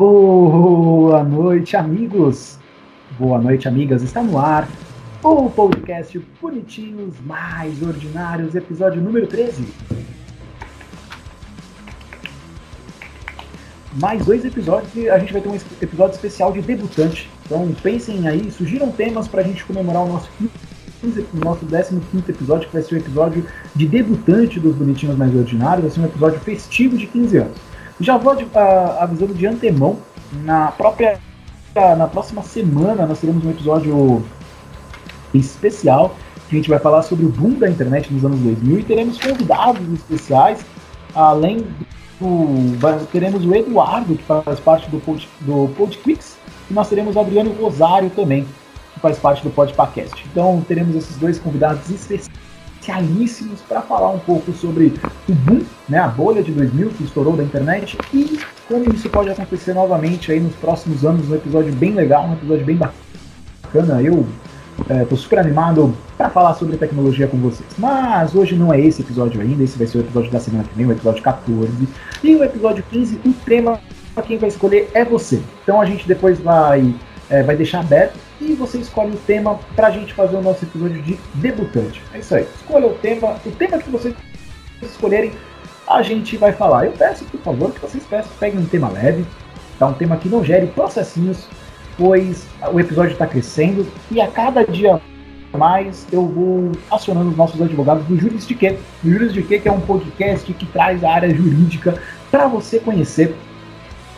Boa noite, amigos. Boa noite, amigas. Está no ar o podcast Bonitinhos Mais Ordinários, episódio número 13. Mais dois episódios e a gente vai ter um episódio especial de debutante. Então pensem aí, sugiram temas para a gente comemorar o nosso 15, o nosso 15 episódio, que vai ser o episódio de debutante dos Bonitinhos Mais Ordinários, vai ser um episódio festivo de 15 anos. Já vou avisando de antemão, na própria na próxima semana nós teremos um episódio especial que a gente vai falar sobre o boom da internet nos anos 2000 e teremos convidados especiais, além do teremos o Eduardo que faz parte do Pod, do e nós teremos o Adriano Rosário também que faz parte do Podpacast. Então teremos esses dois convidados especiais especialíssimos para falar um pouco sobre o boom, né, a bolha de 2000 que estourou da internet e como isso pode acontecer novamente aí nos próximos anos, um episódio bem legal, um episódio bem bacana. Eu é, super animado para falar sobre tecnologia com vocês. Mas hoje não é esse episódio ainda, esse vai ser o episódio da semana que vem, o episódio 14. E o episódio 15, o tema quem vai escolher é você. Então a gente depois vai, é, vai deixar aberto e você escolhe o tema para a gente fazer o nosso episódio de debutante. É isso aí. Escolha o tema, o tema que vocês escolherem, a gente vai falar. Eu peço, por favor, que vocês peçam, peguem um tema leve, tá? um tema que não gere processinhos, pois o episódio está crescendo e a cada dia mais eu vou acionando os nossos advogados do Juris de Quê? O Juris de Quê, que é um podcast que traz a área jurídica para você conhecer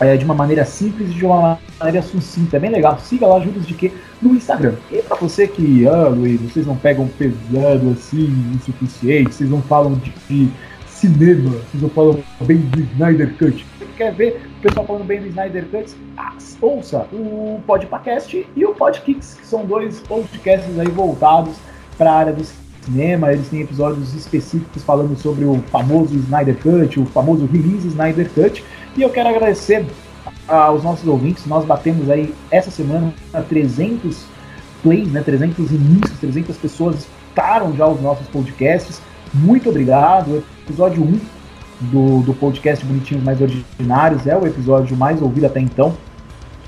é, de uma maneira simples e de uma maneira sucinta. É bem legal. Siga lá Juros de Que no Instagram. E para você que, ah, Luiz, vocês não pegam pesado assim, o suficiente, vocês não falam de, de cinema, vocês não falam bem do Snyder Cut. Você quer ver o pessoal falando bem do Snyder Cut? Ah, ouça o Podpacast e o Podkicks, que são dois podcasts aí voltados para a área do cinema. Eles têm episódios específicos falando sobre o famoso Snyder Cut, o famoso release Snyder Cut. E eu quero agradecer aos nossos ouvintes. Nós batemos aí essa semana 300 plays, né, 300 inícios, 300 pessoas escutaram já os nossos podcasts. Muito obrigado. Episódio 1 do, do podcast Bonitinhos Mais Ordinários é o episódio mais ouvido até então.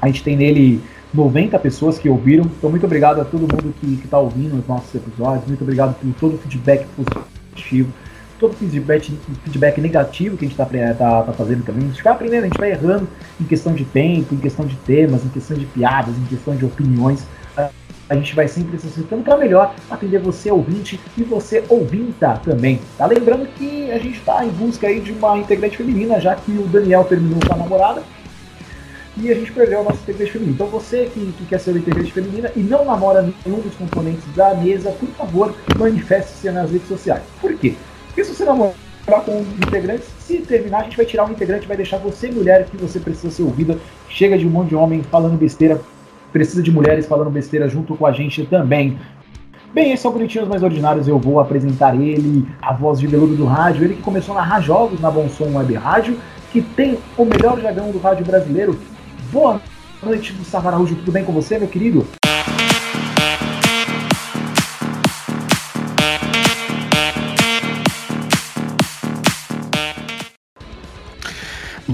A gente tem nele 90 pessoas que ouviram. Então, muito obrigado a todo mundo que está ouvindo os nossos episódios. Muito obrigado por todo o feedback positivo todo feedback, feedback negativo que a gente está tá, tá fazendo também. A gente vai aprendendo, a gente vai errando em questão de tempo, em questão de temas, em questão de piadas, em questão de opiniões. A gente vai sempre se acertando para melhor atender você ouvinte e você ouvinta também. Tá lembrando que a gente está em busca aí de uma integrante feminina, já que o Daniel terminou com a namorada e a gente perdeu a nossa integrante feminina. Então você que, que quer ser uma integrante feminina e não namora nenhum dos componentes da mesa, por favor, manifeste-se nas redes sociais. Por quê? Porque se você namorar com integrantes, se terminar, a gente vai tirar um integrante, vai deixar você, mulher, que você precisa ser ouvida. Chega de um monte de homem falando besteira, precisa de mulheres falando besteira junto com a gente também. Bem, esse é o Bonitinhos Mais Ordinários, eu vou apresentar ele, a voz de veludo do rádio, ele que começou a narrar jogos na Bom Som Web Rádio, que tem o melhor jargão do rádio brasileiro. Boa noite, Gustavo Araújo, tudo bem com você, meu querido?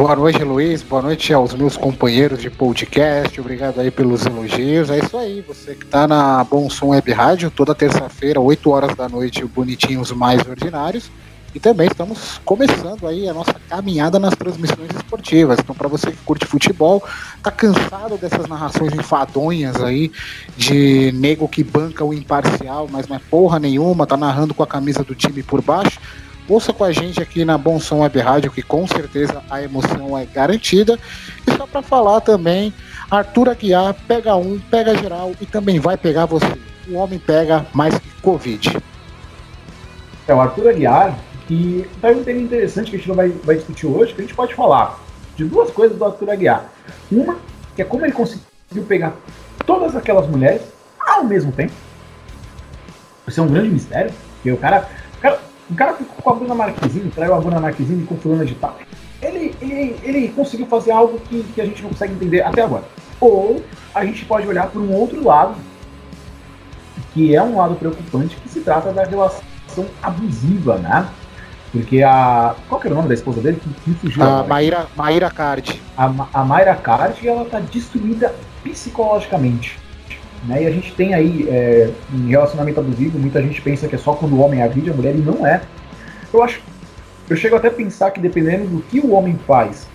Boa noite, Luiz. Boa noite aos meus companheiros de podcast. Obrigado aí pelos elogios. É isso aí, você que está na Bom Som Web Rádio, toda terça-feira, 8 horas da noite, bonitinhos mais ordinários. E também estamos começando aí a nossa caminhada nas transmissões esportivas. Então, para você que curte futebol, tá cansado dessas narrações enfadonhas aí de nego que banca o imparcial, mas não é porra nenhuma, tá narrando com a camisa do time por baixo Ouça com a gente aqui na Bom Som Web Rádio, que com certeza a emoção é garantida. E só para falar também, Arthur Aguiar pega um, pega geral e também vai pegar você. O homem pega mais que Covid. É, o Arthur Aguiar, que tá um tema interessante que a gente não vai, vai discutir hoje, que a gente pode falar de duas coisas do Arthur Aguiar. Uma, que é como ele conseguiu pegar todas aquelas mulheres ao mesmo tempo. Isso é um grande mistério, porque o cara, o cara o cara com a Bruna Marquezine, traiu a Bruna Marquezine com fulana de tal. Ele, ele, ele conseguiu fazer algo que, que a gente não consegue entender até agora. Ou a gente pode olhar por um outro lado, que é um lado preocupante, que se trata da relação abusiva, né? Porque a. Qual que era o nome da esposa dele? Que, fugiu? A Maíra, Maíra Card. A, a Maíra Card, ela tá destruída psicologicamente. Né? E a gente tem aí, é, em relacionamento abusivo, muita gente pensa que é só quando o homem agride a mulher, e não é. Eu acho. Eu chego até a pensar que dependendo do que o homem faz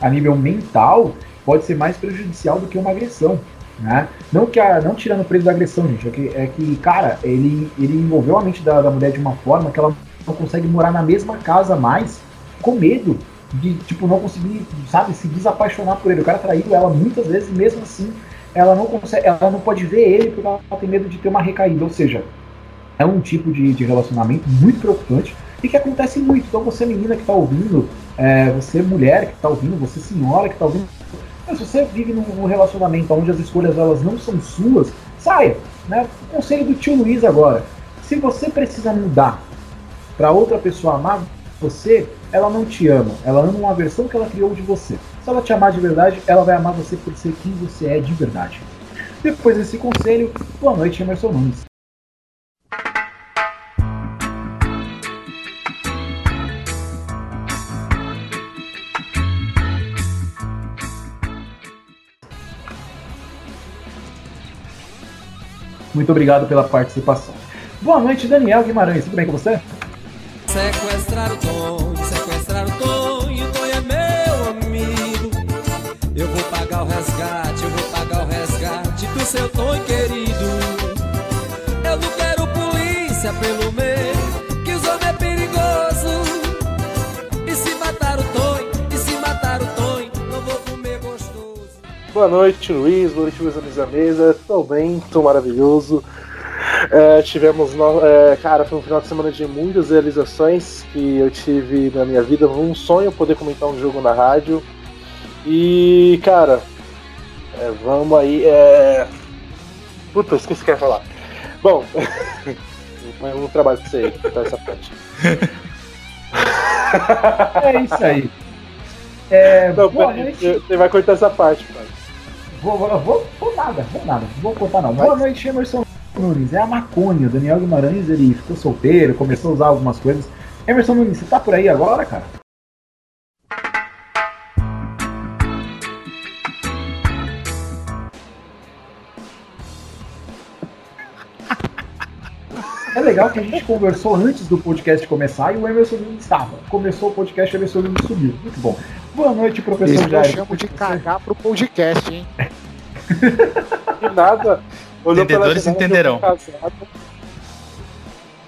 a nível mental, pode ser mais prejudicial do que uma agressão. Né? Não que a, não tirando o preço da agressão, gente, é que, é que cara, ele, ele envolveu a mente da, da mulher de uma forma que ela não consegue morar na mesma casa mais, com medo de, tipo, não conseguir, sabe, se desapaixonar por ele. O cara traiu ela muitas vezes, mesmo assim, ela não consegue, ela não pode ver ele porque ela tem medo de ter uma recaída. Ou seja, é um tipo de, de relacionamento muito preocupante e que acontece muito. Então, você, menina que está ouvindo, é, você, mulher que está ouvindo, você, senhora que está ouvindo, se você vive num, relacionamento onde as escolhas elas não são suas, saia. Né? O conselho do tio Luiz agora. Se você precisa mudar para outra pessoa amar você, ela não te ama. Ela ama uma versão que ela criou de você. Se ela te amar de verdade, ela vai amar você por ser quem você é de verdade. Depois desse conselho, boa noite, Emerson Nunes. Muito obrigado pela participação. Boa noite, Daniel Guimarães. Tudo bem com você? Sequestrar o Tom, seu Tom querido. Eu não quero polícia pelo meio, que os homens é perigoso. E se matar o Tom, e se matar o Tom, não vou comer gostoso. Boa noite, Luiz. Boa noite, meus amigos da mesa. Tô bem, tô maravilhoso. É, tivemos, no, é, cara, foi um final de semana de muitas realizações que eu tive na minha vida. Um sonho poder comentar um jogo na rádio. E, cara, é, vamos aí. É... Puta, esqueci o que eu ia falar. Bom, mas um trabalho pra você aí, cortar essa parte. é isso aí. É, não, boa noite. Você vai cortar essa parte, pai. Vou, vou, vou, vou nada, vou nada, vou contar não. Boa noite, Emerson Nunes, é a maconha. O Daniel Guimarães ele ficou solteiro, começou a usar algumas coisas. Emerson Nunes, você tá por aí agora, cara? É legal que a gente conversou antes do podcast começar e o Emerson Nunes estava. Começou o podcast, o Emerson Nunes subiu. Muito bom. Boa noite, professor Isso Jair. Eu chamo de cagar pro podcast, hein? De nada. Olhou Entendedores janela, entenderão.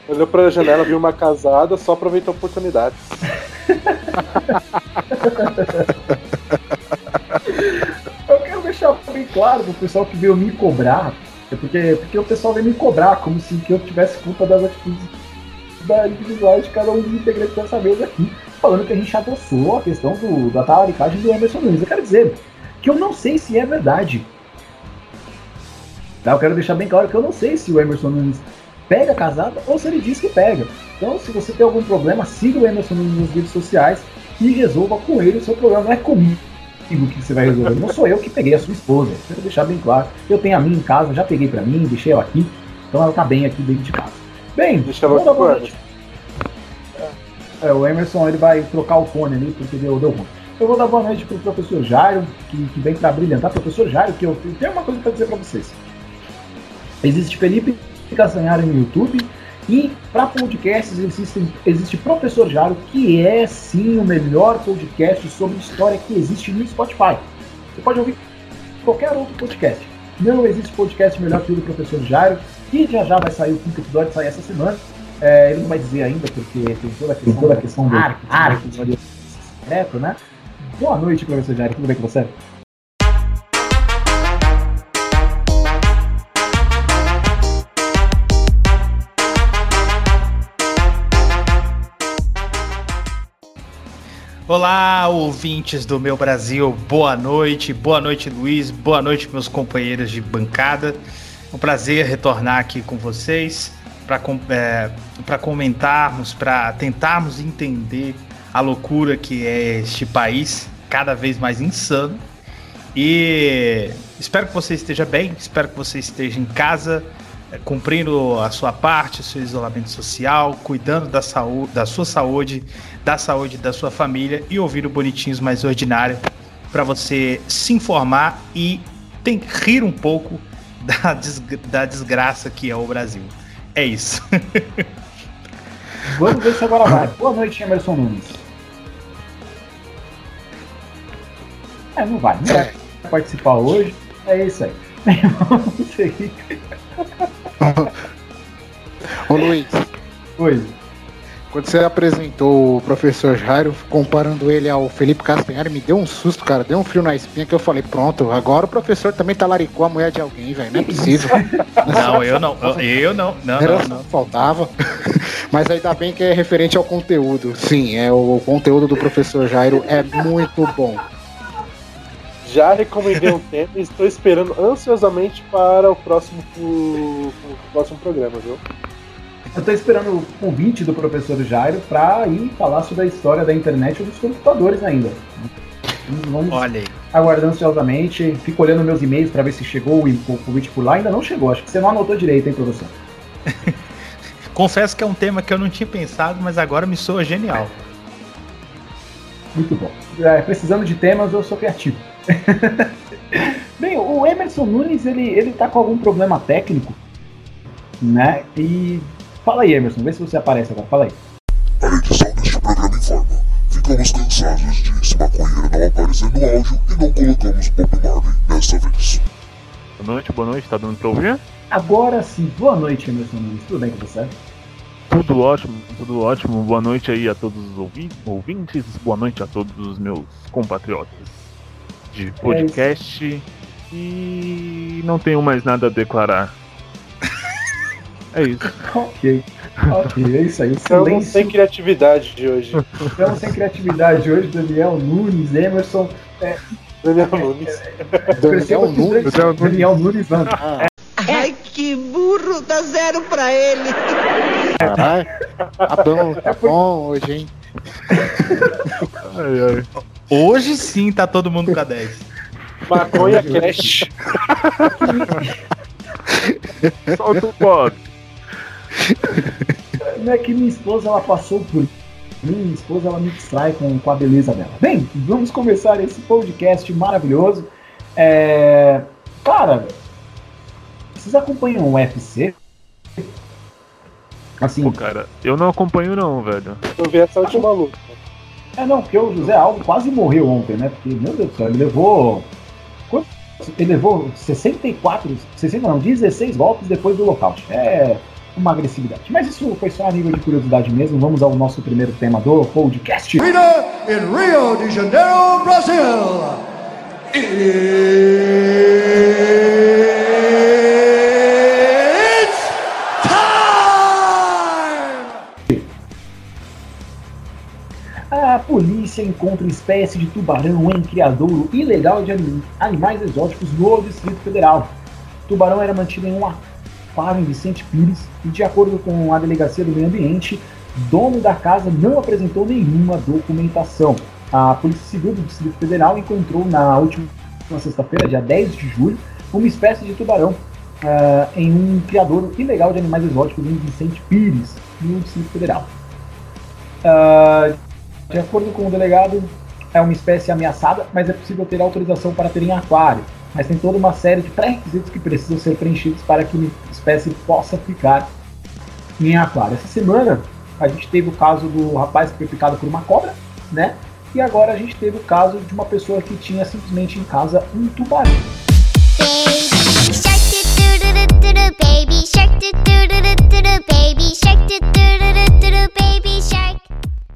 Olhou pra janela, viu uma casada, só aproveitou a oportunidade. eu quero deixar bem claro pro pessoal que veio me cobrar, é porque, porque o pessoal veio me cobrar como se eu tivesse culpa das atitudes da individuais de cada um dos integrantes dessa mesa aqui, falando que a gente adoçou a questão do, da talaricagem do Emerson Nunes. Eu quero dizer que eu não sei se é verdade. Tá? Eu quero deixar bem claro que eu não sei se o Emerson Nunes pega casada ou se ele diz que pega. Então, se você tem algum problema, siga o Emerson Nunes nas redes sociais e resolva com ele o seu problema. Não é comigo que você vai resolver. Não sou eu que peguei a sua esposa. Quero deixar bem claro. Eu tenho a minha em casa, já peguei para mim, deixei ela aqui. Então ela tá bem aqui dentro de casa. Bem, Deixa vamos dar boa noite. É, o Emerson ele vai trocar o fone ali porque deu, deu ruim. Eu vou dar boa noite pro professor Jairo, que, que vem para brilhantar. Professor Jairo, que eu tenho uma coisa para dizer para vocês. Existe Felipe Castanhari no YouTube. E para podcasts existe, existe Professor Jaro, que é sim o melhor podcast sobre história que existe no Spotify. Você pode ouvir qualquer outro podcast. Não existe podcast melhor que o do Professor Jairo, que já já vai sair o quinto episódio, sai essa semana. É, ele não vai dizer ainda, porque tem toda a questão, toda a questão do marketing, secreto, né? Boa noite, professor Jairo, tudo bem com você? Olá, ouvintes do meu Brasil, boa noite, boa noite Luiz, boa noite meus companheiros de bancada. É um prazer retornar aqui com vocês para é, comentarmos, para tentarmos entender a loucura que é este país, cada vez mais insano. E espero que você esteja bem, espero que você esteja em casa, cumprindo a sua parte, seu isolamento social, cuidando da, saúde, da sua saúde, da saúde da sua família e ouvindo Bonitinhos Mais Ordinário para você se informar e tem, rir um pouco da, da desgraça que é o Brasil. É isso. Vamos ver se agora vai. Boa noite, Emerson Nunes. É, não vai. Não vai participar hoje. É isso aí. Vamos seguir. Ô Luiz. Oi. Quando você apresentou o professor Jairo, comparando ele ao Felipe Castanhari, me deu um susto, cara. Deu um frio na espinha que eu falei, pronto, agora o professor também talaricou a mulher de alguém, velho. Não é possível. não, eu não. Eu, eu não. Não, Era não, não. Faltava. Mas ainda bem que é referente ao conteúdo. Sim, é o conteúdo do professor Jairo é muito bom. Já recomendei um tema e estou esperando ansiosamente para o próximo, o, o próximo programa, viu? Eu estou esperando o convite do professor Jairo para ir falar sobre a história da internet e dos computadores ainda. Vamos Olha aí. aguardando ansiosamente. Fico olhando meus e-mails para ver se chegou o convite por lá. Ainda não chegou. Acho que você não anotou direito, hein, professor? Confesso que é um tema que eu não tinha pensado, mas agora me soa genial. Muito bom. É, precisando de temas, eu sou criativo. Bem, o Emerson Nunes, ele, ele tá com algum problema técnico, né? E Fala aí, Emerson, vê se você aparece agora. Fala aí. A edição deste programa informa. Ficamos cansados de esse maconheiro não aparecer no áudio e não colocamos Bob Marley dessa vez. Boa noite, boa noite, tá dando pra ouvir? Agora sim, boa noite, Emerson Nunes. Tudo bem com você? Tudo ótimo, tudo ótimo. Boa noite aí a todos os ouvintes, boa noite a todos os meus compatriotas de é podcast. É e não tenho mais nada a declarar. É isso. ok. Ok, é isso aí. Estamos sem criatividade de hoje. Estamos sem criatividade de hoje. Daniel Nunes, Emerson. É, Daniel é, Nunes. É, Daniel Nunes. Daniel Nunes, não. Ah. Ai, que burro, dá zero pra ele. Caralho, tá bom, tá bom hoje, hein? Ai, ai. Hoje sim tá todo mundo com a 10. Maconha Cash. Solta o pop. Não é que minha esposa ela passou por minha esposa ela me distrai com, com a beleza dela. Bem, vamos começar esse podcast maravilhoso. É... Cara, vocês acompanham o UFC? Assim. Pô, cara, eu não acompanho não, velho. Eu vi essa última luta. É não, porque o José Aldo quase morreu ontem, né? Porque, meu Deus do céu, ele levou. Ele levou 64, 60, não, 16 golpes depois do lockout. É uma agressividade. Mas isso foi só a nível de curiosidade mesmo. Vamos ao nosso primeiro tema do podcast. Vida em Rio de Janeiro, Brasil. A polícia encontra espécie de tubarão em criadouro ilegal de animais exóticos no Distrito Federal. O tubarão era mantido em um aquário em Vicente Pires e, de acordo com a Delegacia do Meio Ambiente, dono da casa não apresentou nenhuma documentação. A Polícia Civil do Distrito Federal encontrou na última sexta-feira, dia 10 de julho, uma espécie de tubarão uh, em um criador ilegal de animais exóticos em Vicente Pires, no Distrito Federal. Uh, de acordo com o delegado, é uma espécie ameaçada, mas é possível ter autorização para ter em aquário. Mas tem toda uma série de pré-requisitos que precisam ser preenchidos para que uma espécie possa ficar em aquário. Essa semana a gente teve o caso do rapaz que foi picado por uma cobra, né? E agora a gente teve o caso de uma pessoa que tinha simplesmente em casa um tubarão.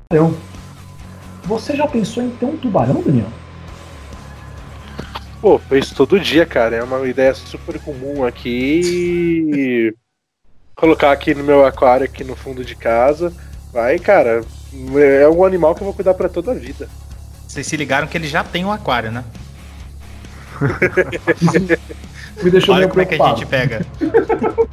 Então, você já pensou em ter um tubarão, Daniel? Pô, fez todo dia, cara. É uma ideia super comum aqui. Colocar aqui no meu aquário, aqui no fundo de casa. Vai, cara. É um animal que eu vou cuidar para toda a vida. Vocês se ligaram que ele já tem um aquário, né? Me deixou Olha como é que a gente pega.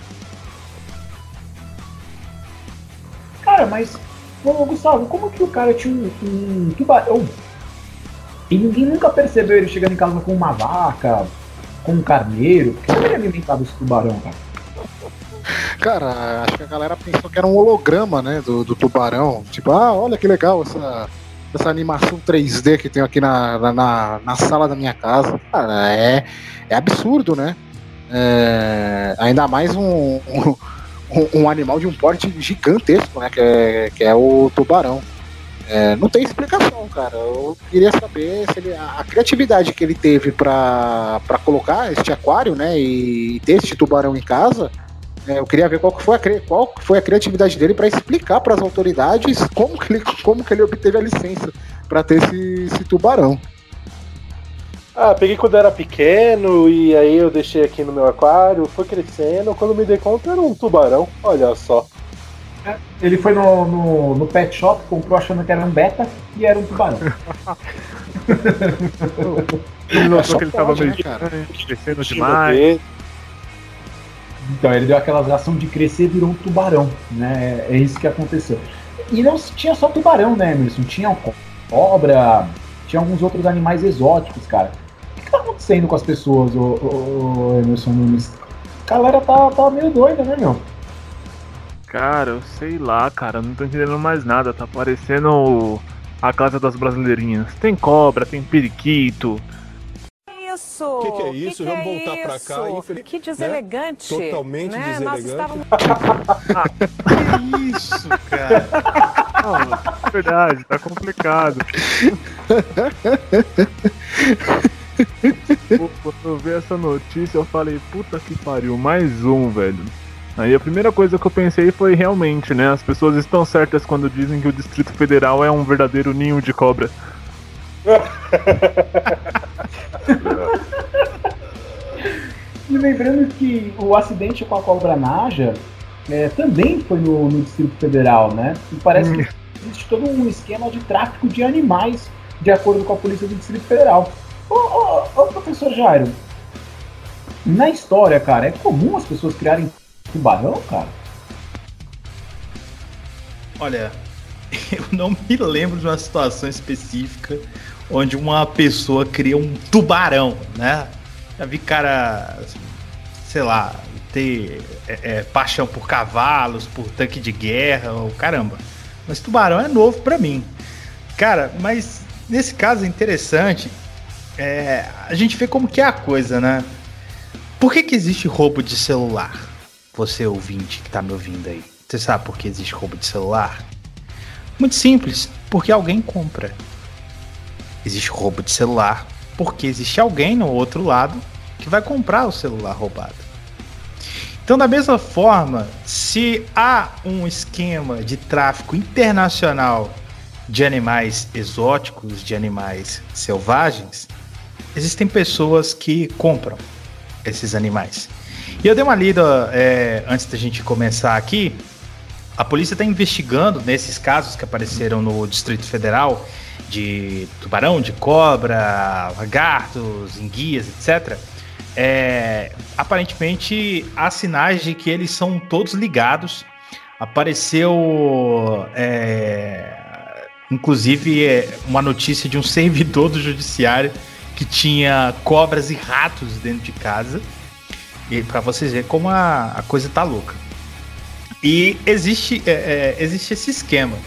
cara, mas Ô, Gustavo, como que o cara tinha um, um tubarão e ninguém nunca percebeu ele chegando em casa com uma vaca, com um carneiro? Por que ele alimentava esse tubarão, cara? Cara, acho que a galera pensou que era um holograma, né, do, do tubarão. Tipo, ah, olha que legal essa, essa animação 3D que tem aqui na, na, na sala da minha casa. Cara, é, é absurdo, né? É, ainda mais um, um, um, animal de um porte gigantesco, né? Que é, que é o tubarão. É, não tem explicação, cara. Eu queria saber se ele, a, a criatividade que ele teve para colocar este aquário, né? E, e ter este tubarão em casa é, eu queria ver qual foi a, qual foi a criatividade dele para explicar para as autoridades como que, ele, como que ele obteve a licença para ter esse, esse tubarão. Ah, peguei quando era pequeno e aí eu deixei aqui no meu aquário, foi crescendo. Quando me dei conta era um tubarão, olha só. É, ele foi no, no, no, pet shop, comprou achando que era um beta e era um tubarão. ele notou que ele tava meio né, crescendo demais. Então, ele deu aquela ação de crescer e virou um tubarão, né? É isso que aconteceu. E não tinha só tubarão, né, Emerson? Tinha cobra, tinha alguns outros animais exóticos, cara. O que, tá acontecendo com as pessoas, o, o, o Emerson Nunes? A galera tá, tá meio doida, né, meu? Cara, eu sei lá, cara, não tô entendendo mais nada. Tá parecendo a casa das brasileirinhas. Tem cobra, tem periquito, isso? O que, que, é isso? Que Vamos que voltar é para cá. Infeliz... Que deselegante. Né? Totalmente né? deselegante. Estávamos... que isso, cara? Não, é verdade, tá complicado. Quando eu vi essa notícia, eu falei, puta que pariu, mais um, velho. Aí a primeira coisa que eu pensei foi realmente, né? As pessoas estão certas quando dizem que o Distrito Federal é um verdadeiro ninho de cobra. E lembrando que o acidente com a cobra Naja é, também foi no, no, Distrito Federal, né? E parece que existe todo um esquema de tráfico de animais, de acordo com a polícia do Distrito Federal. Ô, ô, ô professor Jairo, na história, cara, é comum as pessoas criarem tubarão, cara? Olha, eu não me lembro de uma situação específica onde uma pessoa cria um tubarão, né? Já vi cara, sei lá, ter é, é, paixão por cavalos, por tanque de guerra, ou caramba. Mas tubarão é novo para mim. Cara, mas nesse caso é interessante. É, a gente vê como que é a coisa, né? Por que, que existe roubo de celular? Você ouvinte que tá me ouvindo aí. Você sabe por que existe roubo de celular? Muito simples, porque alguém compra existe roubo de celular, porque existe alguém no outro lado que vai comprar o celular roubado. Então, da mesma forma, se há um esquema de tráfico internacional de animais exóticos, de animais selvagens, existem pessoas que compram esses animais. E eu dei uma lida é, antes da gente começar aqui. A polícia está investigando nesses casos que apareceram no Distrito Federal de tubarão, de cobra, lagartos, enguias, etc. É, aparentemente há sinais de que eles são todos ligados. Apareceu, é, inclusive, é, uma notícia de um servidor do judiciário que tinha cobras e ratos dentro de casa. E para vocês verem como a, a, coisa tá louca. E existe, é, é existe esse esquema.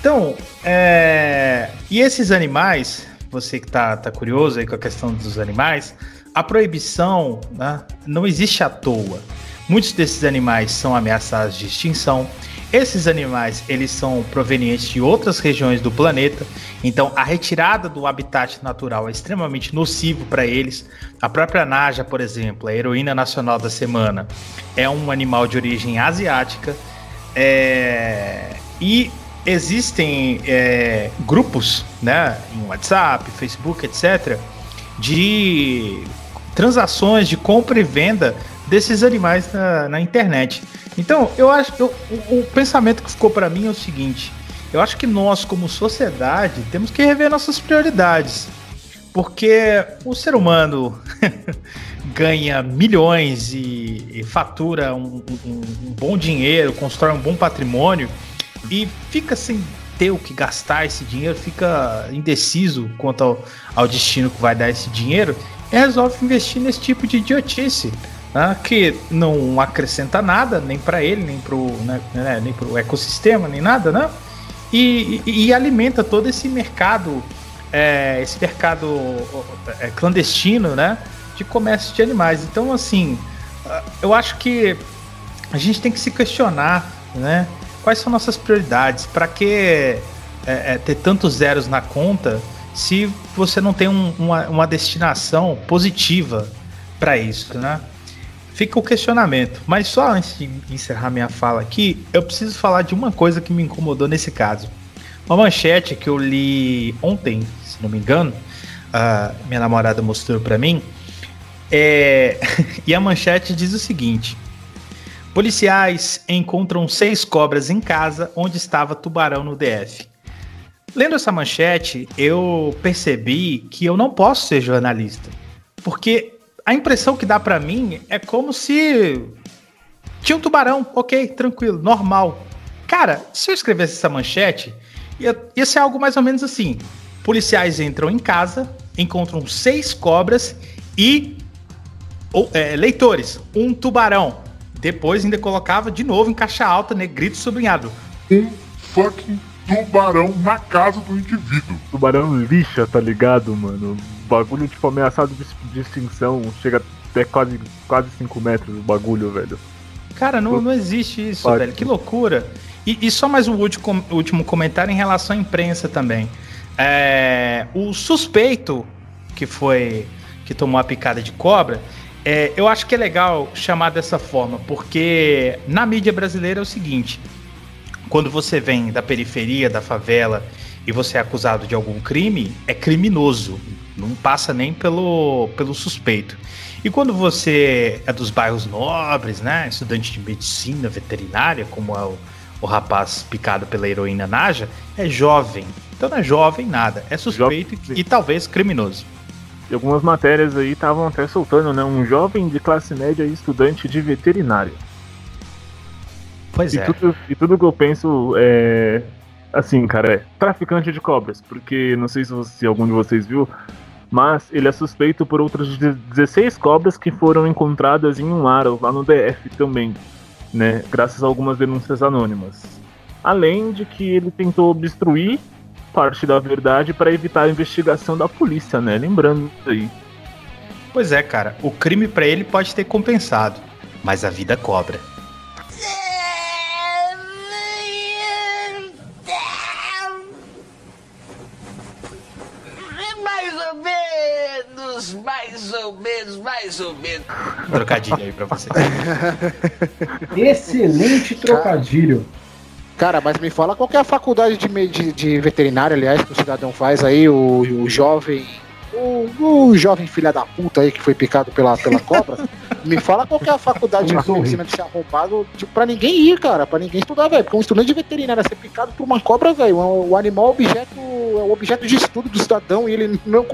Então, é... e esses animais, você que está tá curioso aí com a questão dos animais, a proibição né, não existe à toa. Muitos desses animais são ameaçados de extinção. Esses animais eles são provenientes de outras regiões do planeta, então a retirada do habitat natural é extremamente nocivo para eles. A própria Naja, por exemplo, a heroína nacional da semana, é um animal de origem asiática. É... E existem é, grupos, né, em WhatsApp, Facebook, etc., de transações de compra e venda desses animais na, na internet. Então, eu acho que o, o pensamento que ficou para mim é o seguinte: eu acho que nós, como sociedade, temos que rever nossas prioridades. Porque o ser humano ganha milhões e, e fatura um, um, um bom dinheiro, constrói um bom patrimônio e fica sem ter o que gastar esse dinheiro, fica indeciso quanto ao, ao destino que vai dar esse dinheiro, e resolve investir nesse tipo de idiotice. né, que não acrescenta nada, nem para ele, nem para o né, né, ecossistema, nem nada, né? E, e, e alimenta todo esse mercado, é, esse mercado é, clandestino, né? De comércio de animais. Então, assim, eu acho que a gente tem que se questionar, né? Quais são nossas prioridades? Para que é, é, ter tantos zeros na conta se você não tem um, uma, uma destinação positiva para isso, né? Fica o questionamento. Mas só antes de encerrar minha fala aqui, eu preciso falar de uma coisa que me incomodou nesse caso. Uma manchete que eu li ontem, se não me engano, minha namorada mostrou para mim. É... e a manchete diz o seguinte: Policiais encontram seis cobras em casa onde estava tubarão no DF. Lendo essa manchete, eu percebi que eu não posso ser jornalista, porque a impressão que dá para mim é como se tinha um tubarão, ok, tranquilo, normal. Cara, se eu escrevesse essa manchete, ia, ia ser algo mais ou menos assim: policiais entram em casa, encontram seis cobras e ou, é, leitores, um tubarão. Depois ainda colocava de novo em caixa alta, negrito sublinhado. Um fucking tubarão na casa do indivíduo. Tubarão lixa, tá ligado, mano? Bagulho tipo ameaçado de, de extinção. Chega até quase, quase 5 metros o bagulho, velho. Cara, não, não existe isso, Pode. velho. Que loucura. E, e, só mais um último, último comentário em relação à imprensa também. É, o suspeito que foi que tomou a picada de cobra, é, eu acho que é legal chamar dessa forma, porque na mídia brasileira é o seguinte: quando você vem da periferia, da favela, e você é acusado de algum crime, é criminoso, não passa nem pelo, pelo suspeito. E quando você é dos bairros nobres, né, estudante de medicina veterinária, como é o, o rapaz picado pela heroína Naja, é jovem. Então não é jovem nada, é suspeito e, e talvez criminoso. E algumas matérias aí estavam até soltando, né? Um jovem de classe média e estudante de veterinário. Pois e é. Tudo, e tudo que eu penso é. Assim, cara, é traficante de cobras. Porque não sei se, se algum de vocês viu, mas ele é suspeito por outras 16 cobras que foram encontradas em um aro lá no DF também, né? Graças a algumas denúncias anônimas. Além de que ele tentou obstruir parte da verdade para evitar a investigação da polícia, né? Lembrando aí. Pois é, cara, o crime para ele pode ter compensado, mas a vida cobra. Mais ou menos, mais ou menos, mais ou menos. Trocadilho aí pra você. Excelente trocadilho. Cara, mas me fala qual é a faculdade de, de, de veterinária, aliás, que o cidadão faz aí, o, o jovem. O, o, jovem filha da puta aí que foi picado pela, pela cobra. me fala qual é a faculdade de medicina de ser arrombado, tipo, pra ninguém ir, cara, pra ninguém estudar, velho. Porque um estudante de veterinária ser picado por uma cobra, velho, o, o animal é objeto, é o objeto de estudo do cidadão e ele não,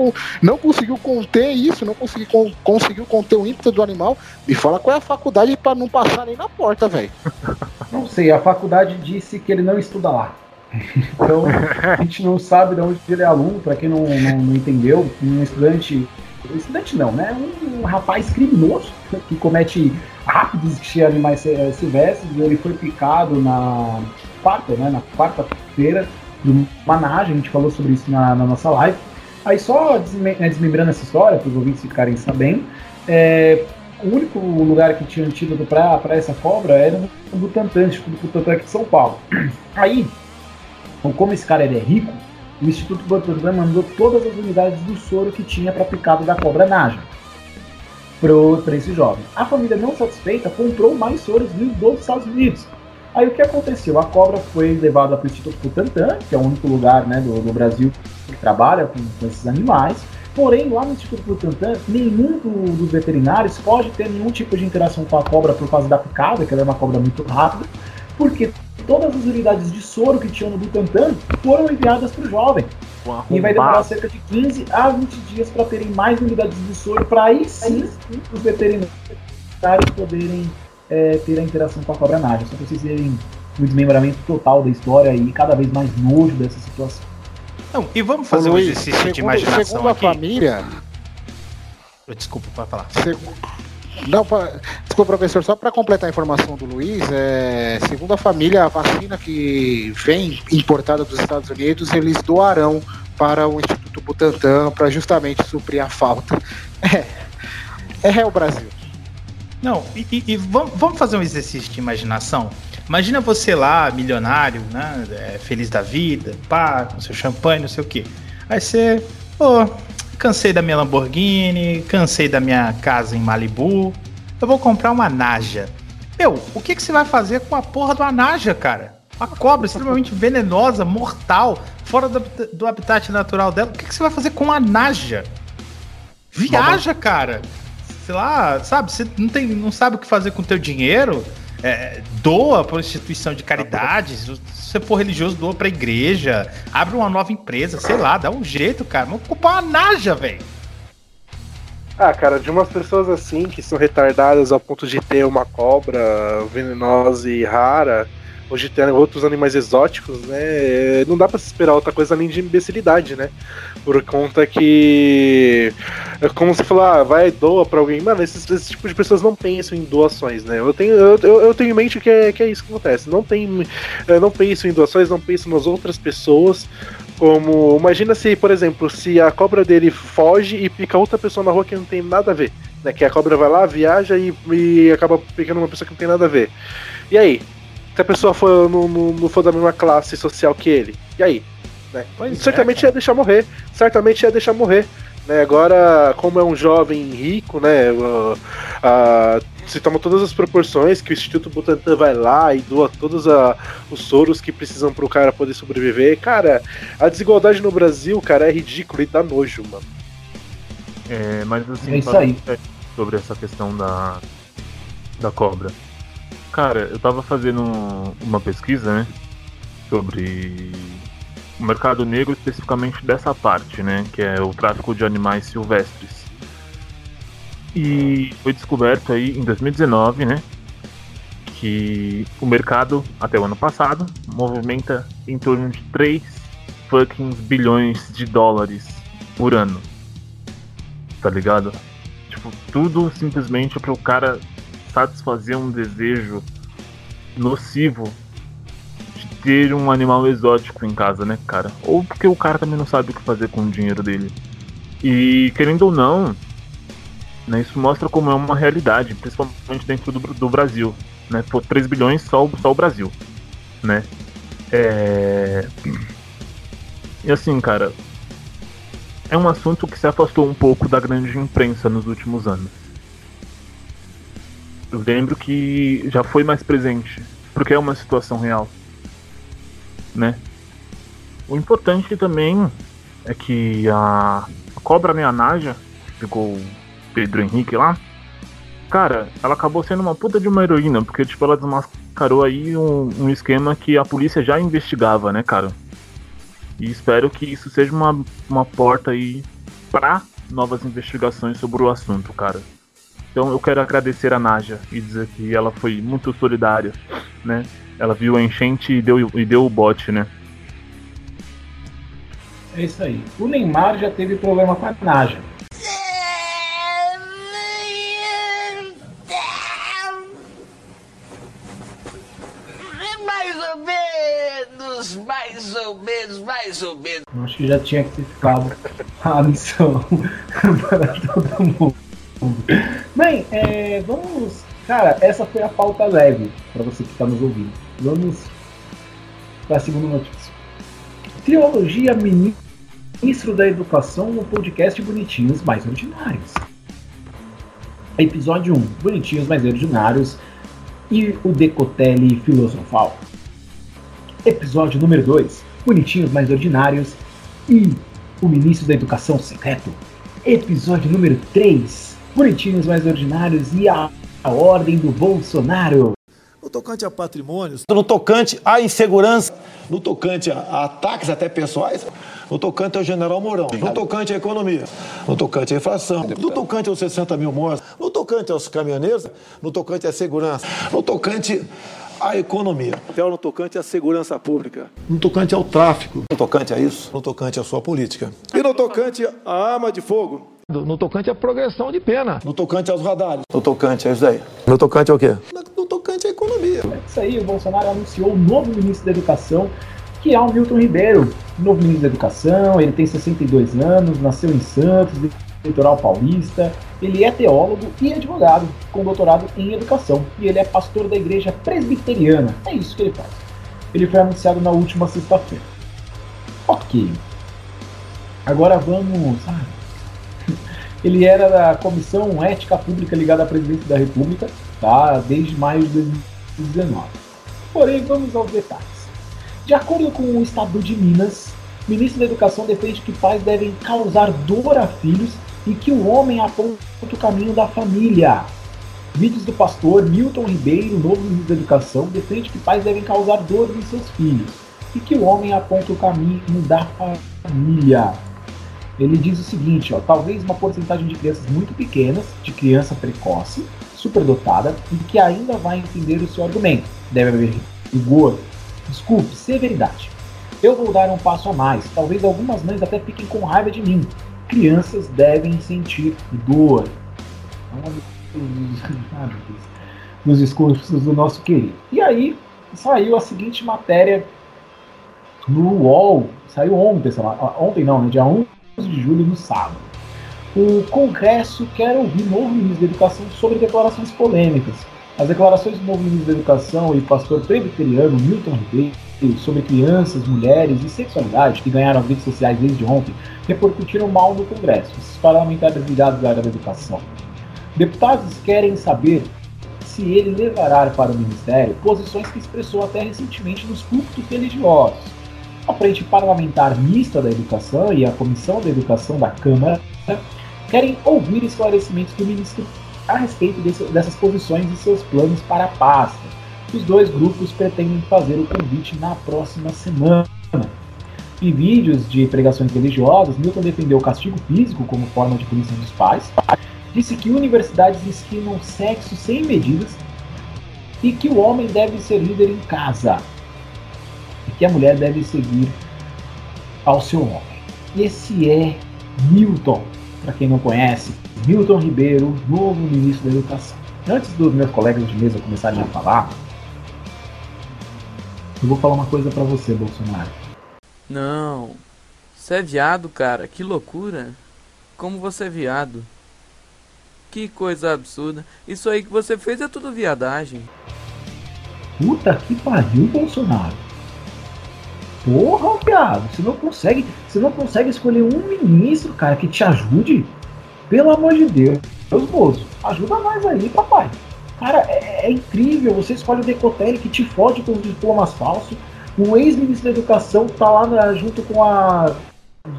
não conseguiu conter isso, não conseguiu, conseguiu conter o ímpeto do animal. Me fala qual é a faculdade pra não passar nem na porta, velho. Não sei, a faculdade disse que ele não estuda lá. Então, a gente não sabe de onde ele é aluno, para quem não, não, não, entendeu, um estudante. Estudante não, né? Um, um rapaz criminoso que comete rápidos de animais silvestres. Ele foi picado na quarta, né? Na quarta-feira, de uma a gente falou sobre isso na, na nossa live. Aí só né, desmembrando essa história, para os ouvintes ficarem sabendo, é, o único lugar que tinha antídoto para essa cobra era no Butantan, Instituto Butantan aqui de São Paulo. Aí, como esse cara é rico, o Instituto Butantan mandou todas as unidades do soro que tinha para picado da cobra Naja para esse jovem. A família não satisfeita comprou mais soros vindos dos Estados Unidos. Aí o que aconteceu? A cobra foi levada para o Instituto Butantan, que é o único lugar né, do, do Brasil que trabalha com, com esses animais, Porém, lá no Instituto Butantan, nenhum do, dos veterinários pode ter nenhum tipo de interação com a cobra por causa da picada, que ela é uma cobra muito rápida, porque todas as unidades de soro que tinham no Butantan foram enviadas para o jovem. E vai demorar cerca de 15 a 20 dias para terem mais unidades de soro, para aí sim os veterinários poderem é, ter a interação com a cobra naja. Só para vocês verem o desmembramento total da história e cada vez mais nojo dessa situação. Não, e vamos fazer um exercício segundo, de imaginação segundo aqui. a família... Desculpa, pode falar. Segundo, Não, pra, desculpa, professor, só para completar a informação do Luiz, é, segundo a família, a vacina que vem importada dos Estados Unidos, eles doarão para o Instituto Butantan para justamente suprir a falta. É, é o Brasil. Não, e, e, e vamos, vamos fazer um exercício de imaginação? Imagina você lá, milionário, né? É, feliz da vida, pá, com seu champanhe, não sei o quê. Aí você, pô, cansei da minha Lamborghini, cansei da minha casa em Malibu, eu vou comprar uma Naja. Meu, o que, que você vai fazer com a porra do Naja, cara? Uma cobra extremamente venenosa, mortal, fora do, do habitat natural dela. O que, que você vai fazer com a Naja? Viaja, cara. Sei lá, sabe? Você não, tem, não sabe o que fazer com o teu dinheiro? É, doa para uma instituição de caridade. Se você for religioso, doa para igreja. Abre uma nova empresa, sei lá, dá um jeito, cara. Vamos ocupar uma Naja, velho. Ah, cara, de umas pessoas assim que são retardadas ao ponto de ter uma cobra venenosa e rara, de ter outros animais exóticos, né? Não dá para se esperar outra coisa além de imbecilidade, né? Por conta que. É como você falar, ah, vai doa pra alguém. Mano, esses, esse tipo de pessoas não pensam em doações, né? Eu tenho, eu, eu, tenho em mente que é, que é isso que acontece. Não, tem, não pensam em doações, não pensam nas outras pessoas. Como. Imagina se, por exemplo, se a cobra dele foge e pica outra pessoa na rua que não tem nada a ver. Né? Que a cobra vai lá, viaja e, e acaba picando uma pessoa que não tem nada a ver. E aí? Se a pessoa for, não, não, não for da mesma classe social que ele, e aí? Né? certamente é, ia deixar morrer. Certamente ia deixar morrer. Né? Agora, como é um jovem rico, né? Uh, uh, se toma todas as proporções que o Instituto Butantan vai lá e doa todos a, os soros que precisam pro cara poder sobreviver. Cara, a desigualdade no Brasil, cara, é ridículo e dá nojo, mano. É, mas assim, é isso aí. sobre essa questão da, da cobra. Cara, eu tava fazendo uma pesquisa, né? Sobre o mercado negro, especificamente dessa parte, né? Que é o tráfico de animais silvestres. E foi descoberto aí em 2019, né? Que o mercado, até o ano passado, movimenta em torno de 3 fucking bilhões de dólares por ano. Tá ligado? Tipo, tudo simplesmente para o cara satisfazer um desejo nocivo de ter um animal exótico em casa, né, cara? Ou porque o cara também não sabe o que fazer com o dinheiro dele. E querendo ou não, né, isso mostra como é uma realidade, principalmente dentro do, do Brasil. Né? Pô, 3 bilhões só, só o Brasil. Né? É... E assim, cara, é um assunto que se afastou um pouco da grande imprensa nos últimos anos lembro que já foi mais presente, porque é uma situação real, né? O importante também é que a, a cobra né, a Naja, ficou Pedro Henrique lá, cara, ela acabou sendo uma puta de uma heroína, porque tipo, ela desmascarou aí um, um esquema que a polícia já investigava, né, cara? E espero que isso seja uma, uma porta aí pra novas investigações sobre o assunto, cara. Então eu quero agradecer a Naja e dizer que ela foi muito solidária, né? Ela viu a enchente e deu, e deu o bote, né? É isso aí. O Neymar já teve problema com a Naja. Mais ou menos, mais ou menos, mais ou menos. Acho que já tinha que ter ficado a missão para todo mundo. Bem, é, vamos. Cara, essa foi a pauta leve para você que está nos ouvindo. Vamos para a segunda notícia. Teologia Ministro da Educação no podcast Bonitinhos Mais Ordinários. Episódio 1: Bonitinhos Mais Ordinários e o Decotele Filosofal. Episódio número 2: Bonitinhos Mais Ordinários e o Ministro da Educação Secreto. Episódio número 3: bonitinhos mais ordinários e a, a ordem do Bolsonaro. No tocante a patrimônios, no tocante à insegurança, no tocante a, a ataques até pessoais, no tocante ao general Mourão, no tocante à economia, no tocante à inflação, no tocante aos 60 mil mortos, no tocante aos caminhoneiros, no tocante à segurança, no tocante à economia, até no tocante à segurança pública, no tocante ao tráfico, no tocante a isso, no tocante à sua política, e no tocante à arma de fogo, No tocante à progressão de pena. No tocante aos radares. No tocante a isso daí. No tocante ao quê? No tocante à economia. É isso aí, o Bolsonaro anunciou o novo ministro da Educação, que é o Milton Ribeiro. Novo ministro da Educação, ele tem 62 anos, nasceu em Santos, litoral paulista. Ele é teólogo e advogado, com doutorado em educação. E ele é pastor da igreja presbiteriana. É isso que ele faz. Ele foi anunciado na última sexta-feira. Ok. Agora vamos. Ah, ele era da Comissão Ética Pública ligada à Presidência da República, tá? Desde maio de 2019. Porém, vamos aos detalhes. De acordo com o Estado de Minas, o ministro da Educação defende que pais devem causar dor a filhos e que o homem aponta o caminho da família. Vídeos do pastor Milton Ribeiro, novo ministro da Educação, defende que pais devem causar dor em seus filhos e que o homem aponta o caminho da família. Ele diz o seguinte, ó, talvez uma porcentagem de crianças muito pequenas, de criança precoce, superdotada, e que ainda vai entender o seu argumento. Deve haver rigor, desculpe, severidade. Eu vou dar um passo a mais. Talvez algumas mães até fiquem com raiva de mim. Crianças devem sentir dor. Nos discursos do nosso querido. E aí saiu a seguinte matéria no UOL. Saiu ontem, ontem não, no dia 11 de julho, no sábado. O Congresso quer ouvir novo ministro da Educação sobre declarações polêmicas. As declarações do novo ministro da Educação e pastor presbiteriano Milton Ribeiro sobre crianças, mulheres e sexualidade que ganharam redes sociais desde ontem repercutiram mal no Congresso, os parlamentares ligados à área da educação. Deputados querem saber se ele levará para o Ministério posições que expressou até recentemente nos púlpitos religiosos, a Frente Parlamentar Mista da Educação e a Comissão da Educação da Câmara querem ouvir esclarecimentos do ministro a respeito desse, dessas posições e seus planos para a pasta. Os dois grupos pretendem fazer o convite na próxima semana. Em vídeos de pregações religiosas, Milton defendeu o castigo físico como forma de punição dos pais, disse que universidades ensinam sexo sem medidas e que o homem deve ser líder em casa que a mulher deve seguir ao seu homem. Esse é Milton, para quem não conhece, Milton Ribeiro, novo ministro da Educação. Antes dos meus colegas de mesa começarem a falar, eu vou falar uma coisa para você, Bolsonaro. Não, você é viado, cara, que loucura. Como você é viado. Que coisa absurda. Isso aí que você fez é tudo viadagem. Puta que pariu, Bolsonaro. Porra, viado, você não consegue, você não consegue escolher um ministro, cara, que te ajude? Pelo amor de Deus, Deus moço, ajuda mais aí, papai. Cara, é, é incrível, você escolhe o Decotelli que te fode com os diplomas falsos. Um ex-ministro da Educação tá lá na, junto com a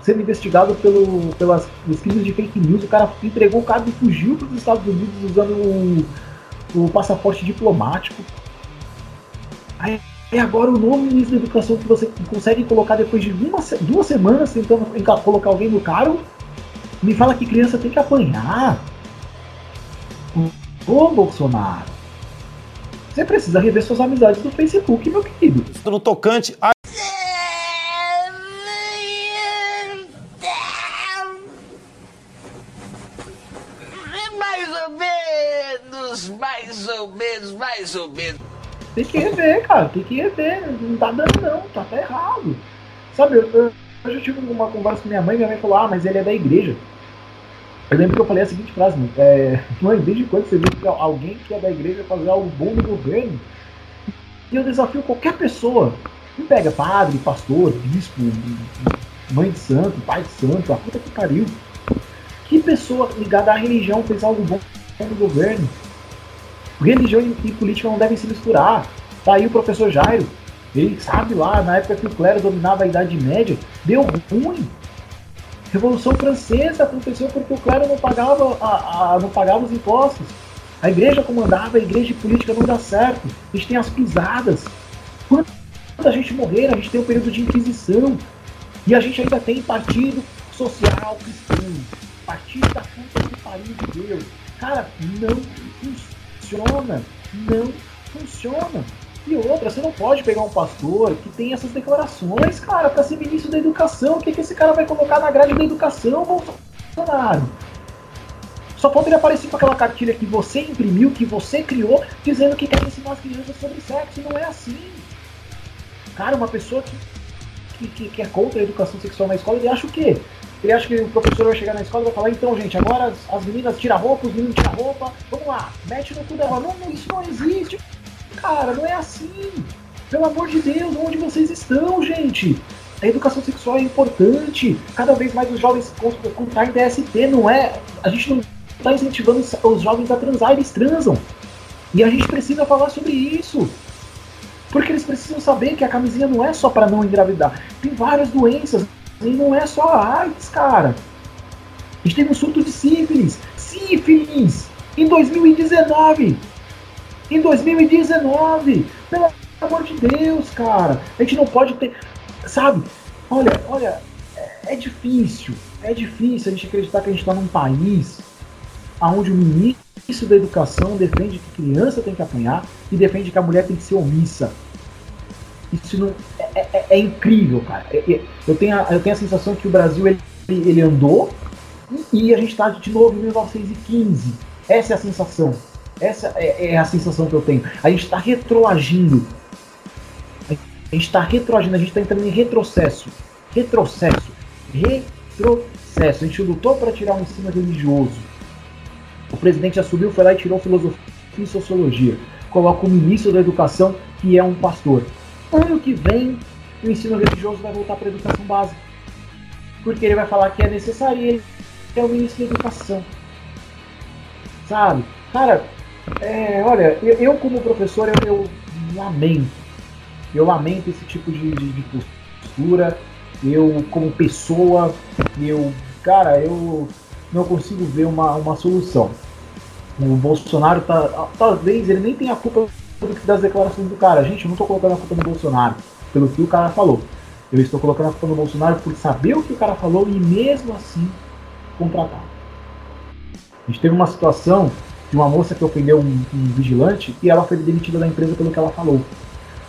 sendo investigado pelo, pelas crimes de fake news. O cara entregou o cara e fugiu para os Estados Unidos usando o, o passaporte diplomático. Aí é agora o novo ministro da Educação que você consegue colocar depois de uma, duas semanas tentando colocar alguém no cargo. Me fala que criança tem que apanhar. Ô Bolsonaro, você precisa rever suas amizades no Facebook, meu querido. No tocante a Mais ou menos, mais ou menos, mais ou menos. Tem que rever, cara. Tem que rever. Não tá dando, não. Tá até errado. Sabe, eu, eu, tive uma conversa com minha mãe. Minha mãe falou: Ah, mas ele é da igreja. Eu lembro que eu falei a seguinte frase: mãe, é, mãe desde quando você vê alguém que é da igreja fazer algo bom no governo? E eu desafio qualquer pessoa. Não pega padre, pastor, bispo, mãe de santo, pai de santo, a puta que pariu. Que pessoa ligada à religião fez algo bom no governo? Religião e política não devem se misturar. Tá aí o professor Jairo. Ele sabe lá, na época que o clero dominava a Idade Média, deu ruim. Revolução Francesa aconteceu porque o clero não pagava, a, a, não pagava os impostos. A igreja comandava, a igreja política não dá certo. A gente tem as pisadas. Quanta gente morrer, a gente tem um período de inquisição. E a gente ainda tem partido social cristão. Partido da puta que pariu de Deus. Cara, não funciona funciona. Não funciona. E outra, você não pode pegar um pastor que tem essas declarações, cara, para ser ministro da educação. O que, que esse cara vai colocar na grade da educação, Bolsonaro? Só falta ele aparecer com aquela cartilha que você imprimiu, que você criou, dizendo que quer ensinar as crianças sobre sexo. Não é assim. Cara, uma pessoa que, que, que é contra a educação sexual na escola, ele acha o quê? Ele acha que o professor vai chegar na escola e vai falar, então, gente, agora as, as meninas tiram roupa, os meninos tiram roupa, vamos lá, mete no cu dela. Não, não, isso não existe. Cara, não é assim. Pelo amor de Deus, onde vocês estão, gente? A educação sexual é importante. Cada vez mais os jovens contraem DST, não é? A gente não está incentivando os jovens a transar, eles transam. E a gente precisa falar sobre isso. Porque eles precisam saber que a camisinha não é só para não engravidar. Tem várias doenças. E não é só AIDS, cara. A gente teve um surto de sífilis. Sífilis! Em 2019! Em 2019! Pelo amor de Deus, cara! A gente não pode ter. Sabe? Olha, olha, é, é difícil. É difícil a gente acreditar que a gente está num país onde o ministro da educação defende que criança tem que apanhar e defende que a mulher tem que ser omissa. Isso não, é, é, é incrível, cara. É, é, eu, tenho a, eu tenho a sensação que o Brasil ele, ele andou e, e a gente está de novo em 1915. Essa é a sensação. Essa é, é a sensação que eu tenho. A gente está retroagindo. A gente está retroagindo, a gente está entrando em retrocesso. Retrocesso. Retrocesso. A gente lutou para tirar o ensino religioso. O presidente assumiu, foi lá e tirou filosofia e sociologia. Coloca o ministro da educação, que é um pastor. Ano que vem, o ensino religioso vai voltar para a educação básica. Porque ele vai falar que é necessário e ele é o ministro da educação. Sabe? Cara, é, olha, eu, eu, como professor, eu, eu, lamento. Eu lamento esse tipo de, de, de postura. Eu, como pessoa, eu, cara, eu não consigo ver uma, uma solução. O Bolsonaro tá. Talvez ele nem tenha culpa das declarações do cara. Gente, eu não estou colocando a culpa no Bolsonaro pelo que o cara falou. Eu estou colocando a culpa no Bolsonaro por saber o que o cara falou e mesmo assim contratar. A gente teve uma situação de uma moça que ofendeu um, um vigilante e ela foi demitida da empresa pelo que ela falou.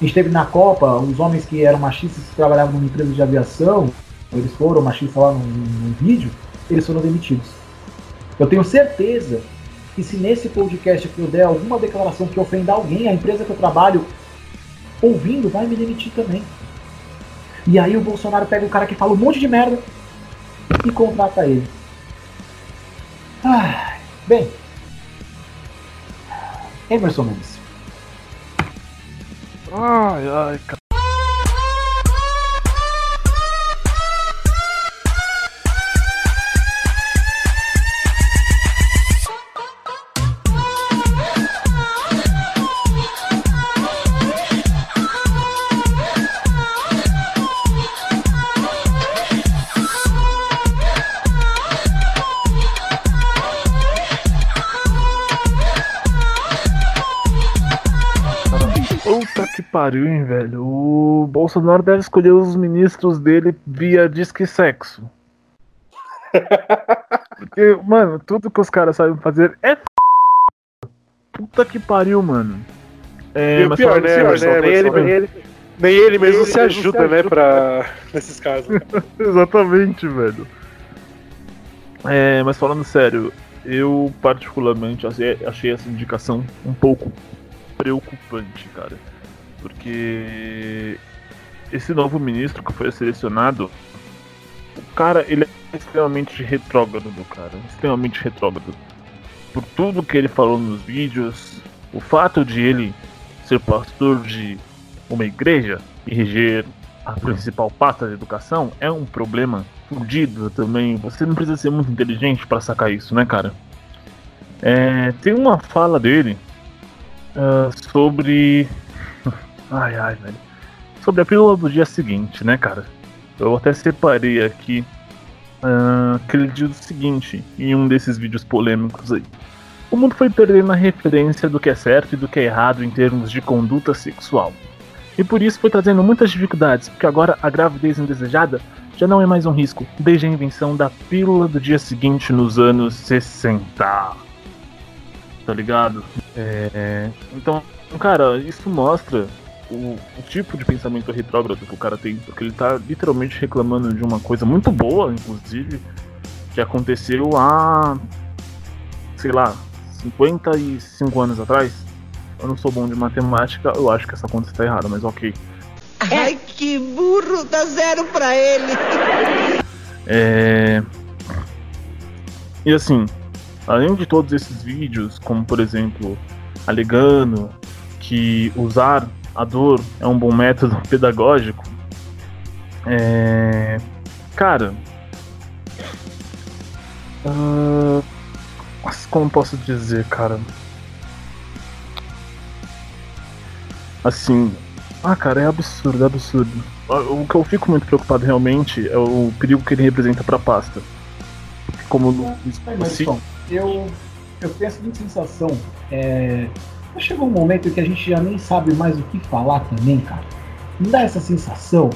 A gente teve na Copa os homens que eram machistas que trabalhavam numa empresa de aviação, eles foram machistas lá num, num vídeo, eles foram demitidos. Eu tenho certeza que se nesse podcast que eu der alguma declaração que ofenda alguém, a empresa que eu trabalho ouvindo vai me demitir também. E aí o Bolsonaro pega o cara que fala um monte de merda e contrata ele. Ah, bem. Emerson Mendes. Ai, ai, cara. Pariu, hein, velho. O Bolsonaro deve escolher os ministros dele via disque sexo. Porque, mano, tudo que os caras sabem fazer é f... Puta que pariu, mano. É, e o pior, né, Emerson, né, nem, ele, nem, ele, nem ele mesmo se ajuda, né, pra... nesses casos. Exatamente, velho. É, mas falando sério, eu particularmente achei, achei essa indicação um pouco preocupante, cara porque esse novo ministro que foi selecionado, o cara, ele é extremamente retrógrado, cara, extremamente retrógrado. Por tudo que ele falou nos vídeos, o fato de ele ser pastor de uma igreja e reger a principal pasta da educação é um problema fudido também. Você não precisa ser muito inteligente para sacar isso, né, cara? É, tem uma fala dele uh, sobre Ai, ai, velho. Sobre a pílula do dia seguinte, né, cara? Eu até separei aqui uh, que o seguinte em um desses vídeos polêmicos aí. O mundo foi perdendo a referência do que é certo e do que é errado em termos de conduta sexual. E por isso foi trazendo muitas dificuldades, porque agora a gravidez indesejada já não é mais um risco, desde a invenção da pílula do dia seguinte nos anos 60. Tá ligado? É... Então, cara, isso mostra o, o, tipo de pensamento retrógrado que o cara tem, porque ele tá literalmente reclamando de uma coisa muito boa, inclusive, que aconteceu há sei lá, 55 anos atrás. Eu não sou bom de matemática, eu acho que essa conta está errada, mas ok. Ai, que burro, dá zero pra ele. É... E assim, além de todos esses vídeos, como por exemplo, alegando que usar a dor é um bom método pedagógico, é... cara, uh... como posso dizer, cara? Assim, ah, cara, é absurdo, é absurdo. O que eu fico muito preocupado realmente é o perigo que ele representa pra pasta. Como mas, bom, eu, eu tenho a seguinte sensação. É, chegou um momento que a gente já nem sabe mais o que falar também, cara. Não dá essa sensação?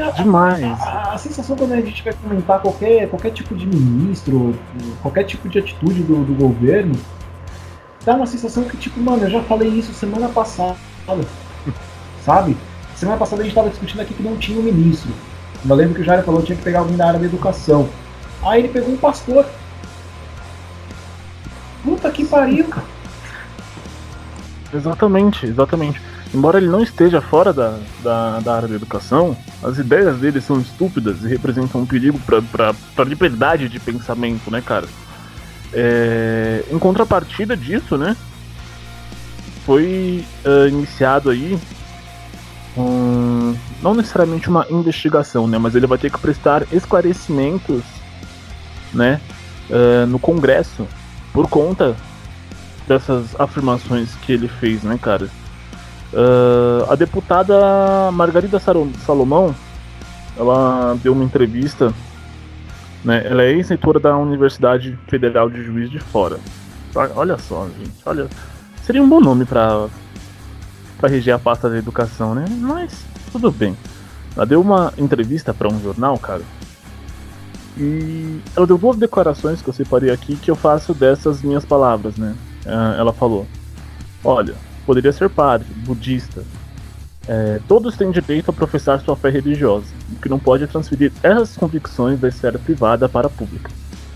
A, Demais. A, a, a, sensação quando a gente vai comentar qualquer, qualquer tipo de ministro, qualquer tipo de atitude do, do governo, dá uma sensação que, tipo, mano, eu já falei isso semana passada sabe? Semana passada a gente estava discutindo aqui que não tinha um ministro. Eu lembro que o Jair falou que tinha que pegar alguém da área da educação. Aí ele pegou um pastor. Puta que pariu, cara. Exatamente, exatamente. Embora ele não esteja fora da, da, da, área da educação, as ideias dele são estúpidas e representam um perigo para a liberdade de pensamento, né, cara? É, em contrapartida disso, né, foi uh, iniciado aí um, não necessariamente uma investigação, né, mas ele vai ter que prestar esclarecimentos, né, uh, no Congresso por conta dessas afirmações que ele fez, né, cara. Uh, a deputada Margarida Salomão, ela deu uma entrevista, né, ela é ex-reitora da Universidade Federal de Juiz de Fora. Olha só, gente, olha, seria um bom nome para para reger a pasta da educação, né? Mas tudo bem. Ela deu uma entrevista para um jornal, cara. E ela deu duas declarações que eu separei aqui que eu faço dessas minhas palavras, né? Ah, ela falou: Olha, poderia ser padre, budista. É, todos têm direito a professar sua fé religiosa, o que não pode transferir essas convicções da esfera privada para a pública.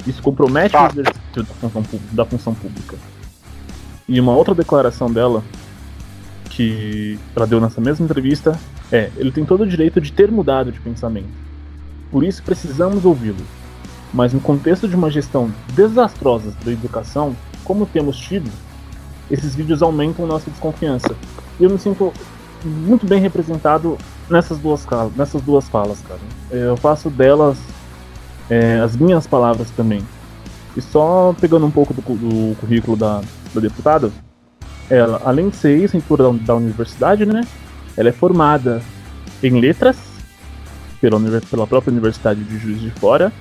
Isso compromete tá. o exercício da função, da função pública. E uma outra declaração dela que ela deu nessa mesma entrevista é: ele tem todo o direito de ter mudado de pensamento. Por isso precisamos ouvi-lo. Mas no contexto de uma gestão desastrosa da educação, como temos tido, esses vídeos aumentam nossa desconfiança. E eu me sinto muito bem representado nessas duas, nessas duas falas, cara. Eu faço delas é, as minhas palavras também. E só pegando um pouco do, do currículo da, da deputada, ela, além de ser ex-reitora da, da universidade, né? Ela é formada em letras pela, pela própria Universidade de Juiz de Fora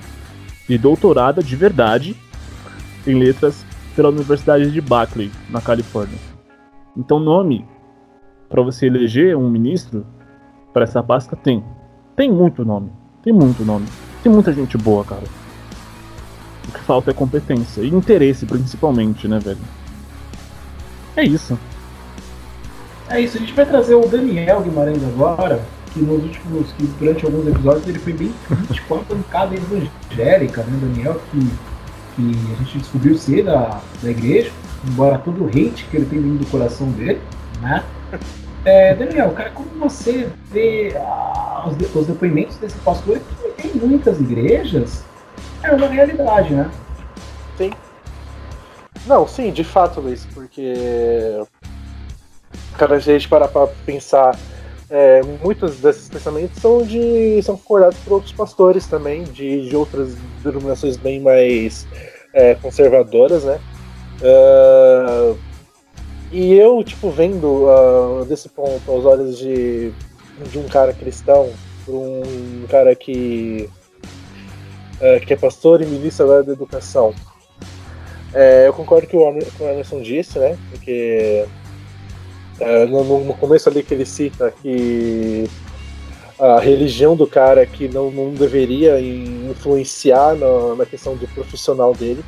e doutorada de verdade em letras pela Universidade de Berkeley, na Califórnia. Então, nome para você eleger um ministro para essa pasta tem. Tem muito nome. Tem muito nome. Tem muita gente boa, cara. O que falta é competência e interesse, principalmente, né, velho? É isso. É isso, a gente vai trazer o Daniel Guimarães agora, que nos últimos, que durante alguns episódios ele foi bem crítico a bancada evangélica, né, Daniel, que, que a gente descobriu ser da, da igreja, embora todo o hate que ele tem dentro do coração dele, né? É, Daniel, cara, como você vê ah, os, de, os depoimentos desse pastor que em muitas igrejas é uma realidade, né? Sim. Não, sim, de fato, Luiz, porque. Cara, a gente parar pra pensar, é, muitos desses pensamentos são de. são concordados por outros pastores também, de, de outras denominações bem mais é, conservadoras, né? Uh, e eu, tipo, vendo uh, desse ponto aos olhos de, de um cara cristão, por um cara que, uh, que é pastor e ministro da educação, é, eu concordo que o Anderson disse, né? Porque é, no, no, começo ali que ele cita que a religião do cara que não, não deveria influenciar na, na questão do profissional dele.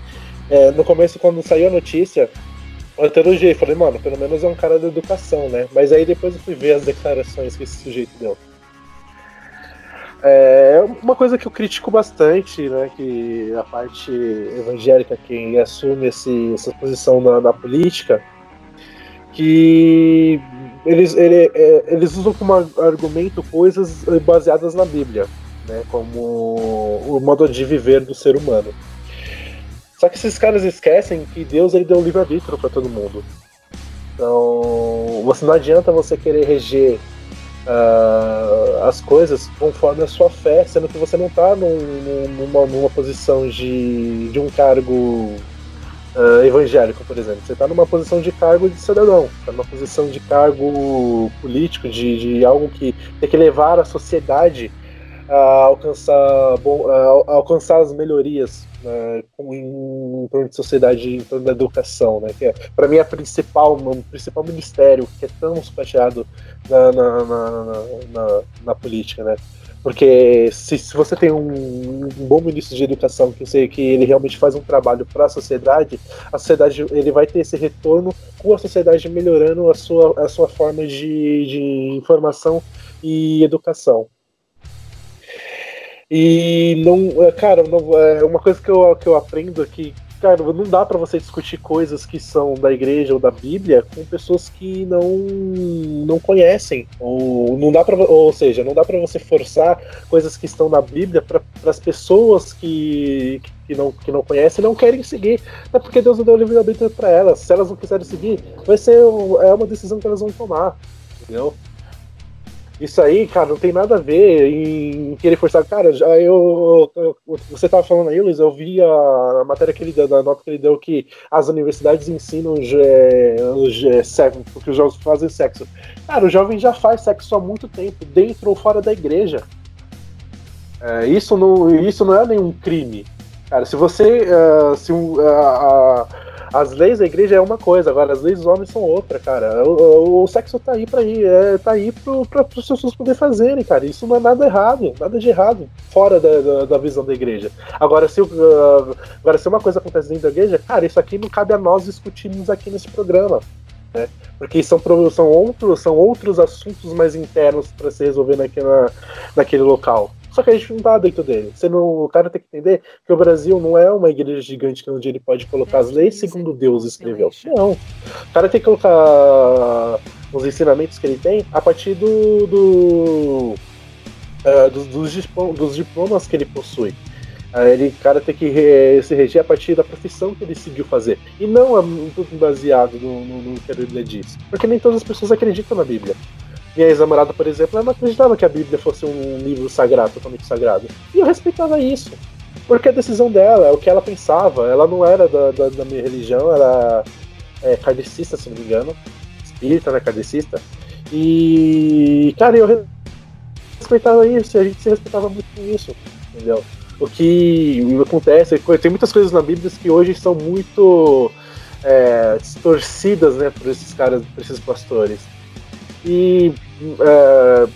É, no começo, quando saiu a notícia, eu até elogiei, falei, mano, pelo menos é um cara da educação, né? Mas aí depois eu fui ver as declarações que esse sujeito deu. É uma coisa que eu critico bastante, né? Que a parte evangélica, quem assume esse, essa posição na, na política, que eles, ele, é, eles usam como argumento coisas baseadas na Bíblia, né? Como o modo de viver do ser humano. Só que esses caras esquecem que Deus ele deu livre-arbítrio para todo mundo. Então, você não adianta você querer reger uh, as coisas conforme a sua fé, sendo que você não está num, numa, numa, posição de, de um cargo uh, evangélico, por exemplo. Você está numa posição de cargo de cidadão, está numa posição de cargo político, de, de algo que tem que levar a sociedade a alcançar, bom, a alcançar as melhorias né, em, em torno de sociedade, em torno da educação, né, que é, para mim, é principal, o principal ministério que é tão sucateado na, na, na, na, na política, né? Porque se, se você tem um, um, bom ministro de educação que sei que ele realmente faz um trabalho para a sociedade, a sociedade ele vai ter esse retorno com a sociedade melhorando a sua, a sua forma de, de informação e educação. E não, é, cara, não, é uma coisa que eu, que eu aprendo aqui, cara, não dá para você discutir coisas que são da igreja ou da Bíblia com pessoas que não não conhecem, ou não dá para, ou seja, não dá para você forçar coisas que estão na Bíblia para as pessoas que, que não que não conhecem não querem seguir, é porque Deus não deu livre arbítrio para elas. Se elas não quiserem seguir, vai ser é uma decisão que elas vão tomar, entendeu? Isso aí, cara, não tem nada a ver em querer forçar. Cara, já eu, eu você tava falando aí, Luiz, eu vi a, matéria que ele deu, da nota que ele deu que as universidades ensinam é, é, sexo, porque os jovens fazem sexo. Cara, o jovem já faz sexo há muito tempo, dentro ou fora da igreja. É, isso, não, isso não é nenhum crime. Cara, se você. Uh, se um, uh, uh, as leis da igreja é uma coisa, agora as leis dos homens são outra, cara. O, o, o sexo tá aí pra ir, é, tá aí pro, pra, as pessoas poderem fazerem, cara. Isso não é nada errado, nada de errado, fora da, da, da visão da igreja. Agora se, uh, agora, se uma coisa acontece dentro da igreja, cara, isso aqui não cabe a nós discutirmos aqui nesse programa. Né? Porque são, são, outros, são outros assuntos mais internos para se resolver naquele, naquele local. Só que a gente não tá dentro dele. Você não, o cara tem que entender que o Brasil não é uma igreja gigante onde ele pode colocar as leis segundo Deus escreveu. Não. O cara tem que colocar os ensinamentos que ele tem a partir do, do uh, dos, dos, diplomas que ele possui. Uh, ele, cara tem que re, se reger a partir da profissão que ele seguiu fazer. E não é tudo baseado no, no, no que a Bíblia diz. Porque nem todas as pessoas acreditam na Bíblia. Minha ex-namorada, por exemplo, ela não acreditava que a Bíblia fosse um livro sagrado, totalmente sagrado. E eu respeitava isso. Porque a decisão dela, é o que ela pensava. Ela não era da, da, da minha religião, era é, kardecista, se não me engano. Espírita, né? Kardecista. E, cara, eu respeitava isso, a gente se respeitava muito com isso, entendeu? O que acontece, tem muitas coisas na Bíblia que hoje são muito é, distorcidas, né, por esses caras, por esses pastores. E é,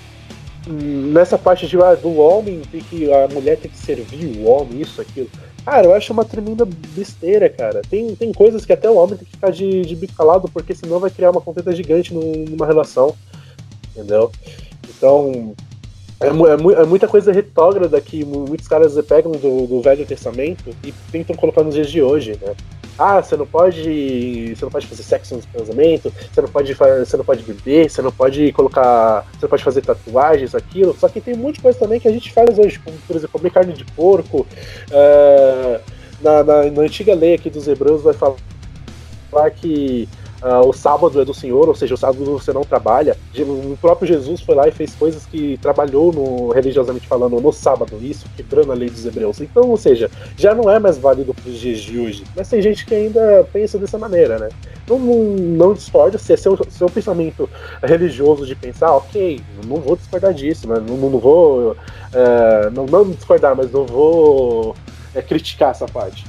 nessa parte de, ah, do homem, tem que, a mulher tem que servir o homem, isso, aquilo. Cara, eu acho uma tremenda besteira, cara. Tem, tem coisas que até o homem tem que ficar de, de bico calado, porque senão vai criar uma contenta gigante numa relação. Entendeu? Então, é, é, é, muita coisa retrógrada que muitos caras pegam do, do Velho Testamento e tentam colocar nos dias de hoje, né? ah, você não pode. Você não pode fazer sexo no casamento, você não pode você não pode beber, você não pode colocar. Você não pode fazer tatuagens, aquilo. Só que tem de coisa também que a gente faz hoje, como por exemplo, comer carne de porco. Uh, na, na, na, antiga lei aqui dos hebreus vai falar que Uh, o sábado é do Senhor, ou seja, o sábado você não trabalha. O próprio Jesus foi lá e fez coisas que trabalhou no, religiosamente falando no sábado, isso quebrando a lei dos hebreus. Então, ou seja, já não é mais válido para os dias de hoje. Mas tem gente que ainda pensa dessa maneira, né? Não, não, não discorda se é seu, seu pensamento religioso de pensar, ok, não vou discordar disso, mas não, não vou. Uh, não, não discordar, mas não vou é, criticar essa parte.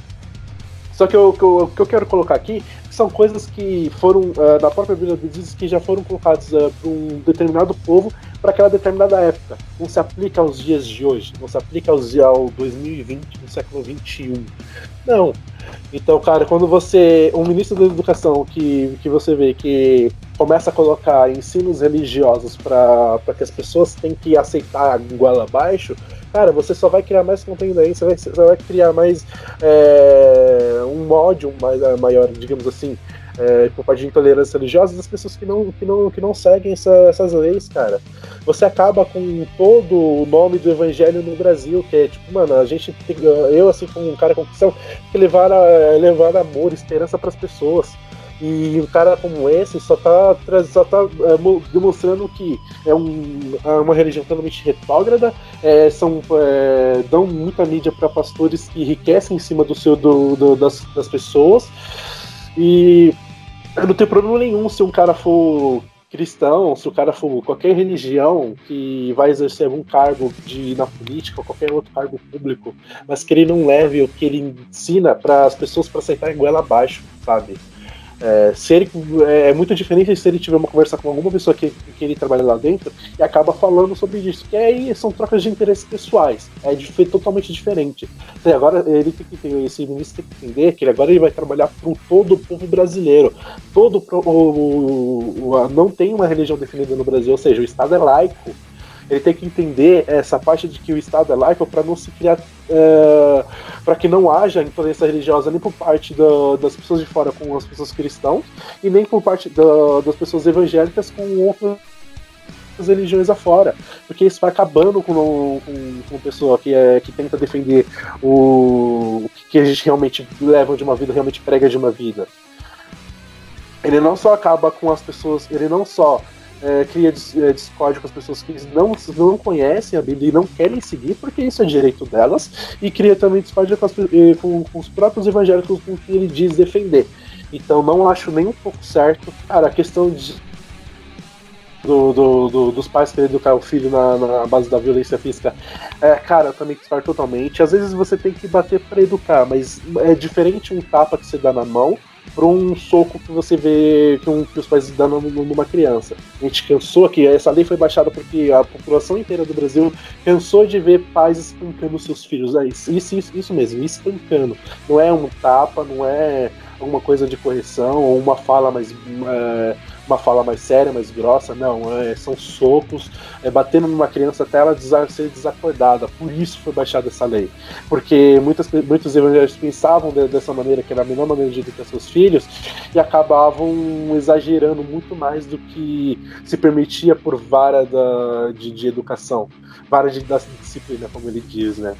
Só que o que eu quero colocar aqui são coisas que foram, uh, na própria Bíblia diz que já foram colocadas uh, para um determinado povo para aquela determinada época. Não se aplica aos dias de hoje, não se aplica aos, ao 2020, no século 21. Não. Então, cara, quando você. Um ministro da educação que, que você vê que começa a colocar ensinos religiosos para que as pessoas tenham que aceitar goela abaixo, cara, você só vai criar mais conteúdo aí, você vai, você vai criar mais é, um ódio mais, maior, digamos assim, é, por parte de intolerância religiosa das pessoas que não, que não, que não seguem essa, essas leis, cara. Você acaba com todo o nome do evangelho no Brasil, que é tipo, mano, a gente tem, eu, assim, como um cara com tem que levar, levar amor, esperança para as pessoas. E um cara como esse só tá, só tá é, demonstrando que é, um, é uma religião totalmente retrógrada, é, são, é, dão muita mídia para pastores que enriquecem em cima do seu, do, do, das, das pessoas. E não tenho problema nenhum se um cara for cristão, se o cara for qualquer religião que vai exercer algum cargo de, na política ou qualquer outro cargo público, mas que ele não leve o que ele ensina para as pessoas para aceitar goela abaixo, sabe? É, se ele, é, é, muito diferente se ele tiver uma conversa com alguma pessoa que, que ele trabalha lá dentro e acaba falando sobre isso, que aí são trocas de interesses pessoais, é de, totalmente diferente. Então, agora ele tem que ter, esse ministro tem que entender que ele, agora ele vai trabalhar para todo o povo brasileiro. Todo o, o, o, não tem uma religião definida no Brasil, ou seja, o Estado é laico ele tem que entender essa parte de que o Estado é laico para não se criar. É, para que não haja intolerância religiosa nem por parte da, das pessoas de fora com as pessoas cristãs e nem por parte da, das pessoas evangélicas com outras religiões afora, porque isso vai acabando com, com, com pessoa que, é, que tenta defender o, o que a gente realmente leva de uma vida, realmente prega de uma vida. Ele não só acaba com as pessoas, ele não só é, cria é, discórdia com as pessoas que não, não conhecem a Bíblia e não querem seguir, porque isso é direito delas, e cria também discórdia com, as, com, com os próprios evangélicos com que ele diz defender. Então não acho nem um pouco certo. Cara, a questão de, do, do, do, dos pais querendo educar o filho na, na base da violência física, é, cara, eu também discordo totalmente. Às vezes você tem que bater para educar, mas é diferente um tapa que você dá na mão para um soco que você vê que, um, que os pais dão numa criança. A gente cansou aqui, essa lei foi baixada porque a população inteira do Brasil cansou de ver pais espancando seus filhos. É isso, isso, isso mesmo, espancando. Não é um tapa, não é alguma coisa de correção ou uma fala mais. É, uma fala mais séria, mais grossa, não, é, são socos, é, batendo numa criança até ela ser desacordada. Por isso foi baixada essa lei. Porque muitas, muitos evangélicos pensavam de, dessa maneira, que era a melhor maneira de educar seus filhos, e acabavam exagerando muito mais do que se permitia por vara da, de, de educação, vara de, da disciplina, como ele diz, né?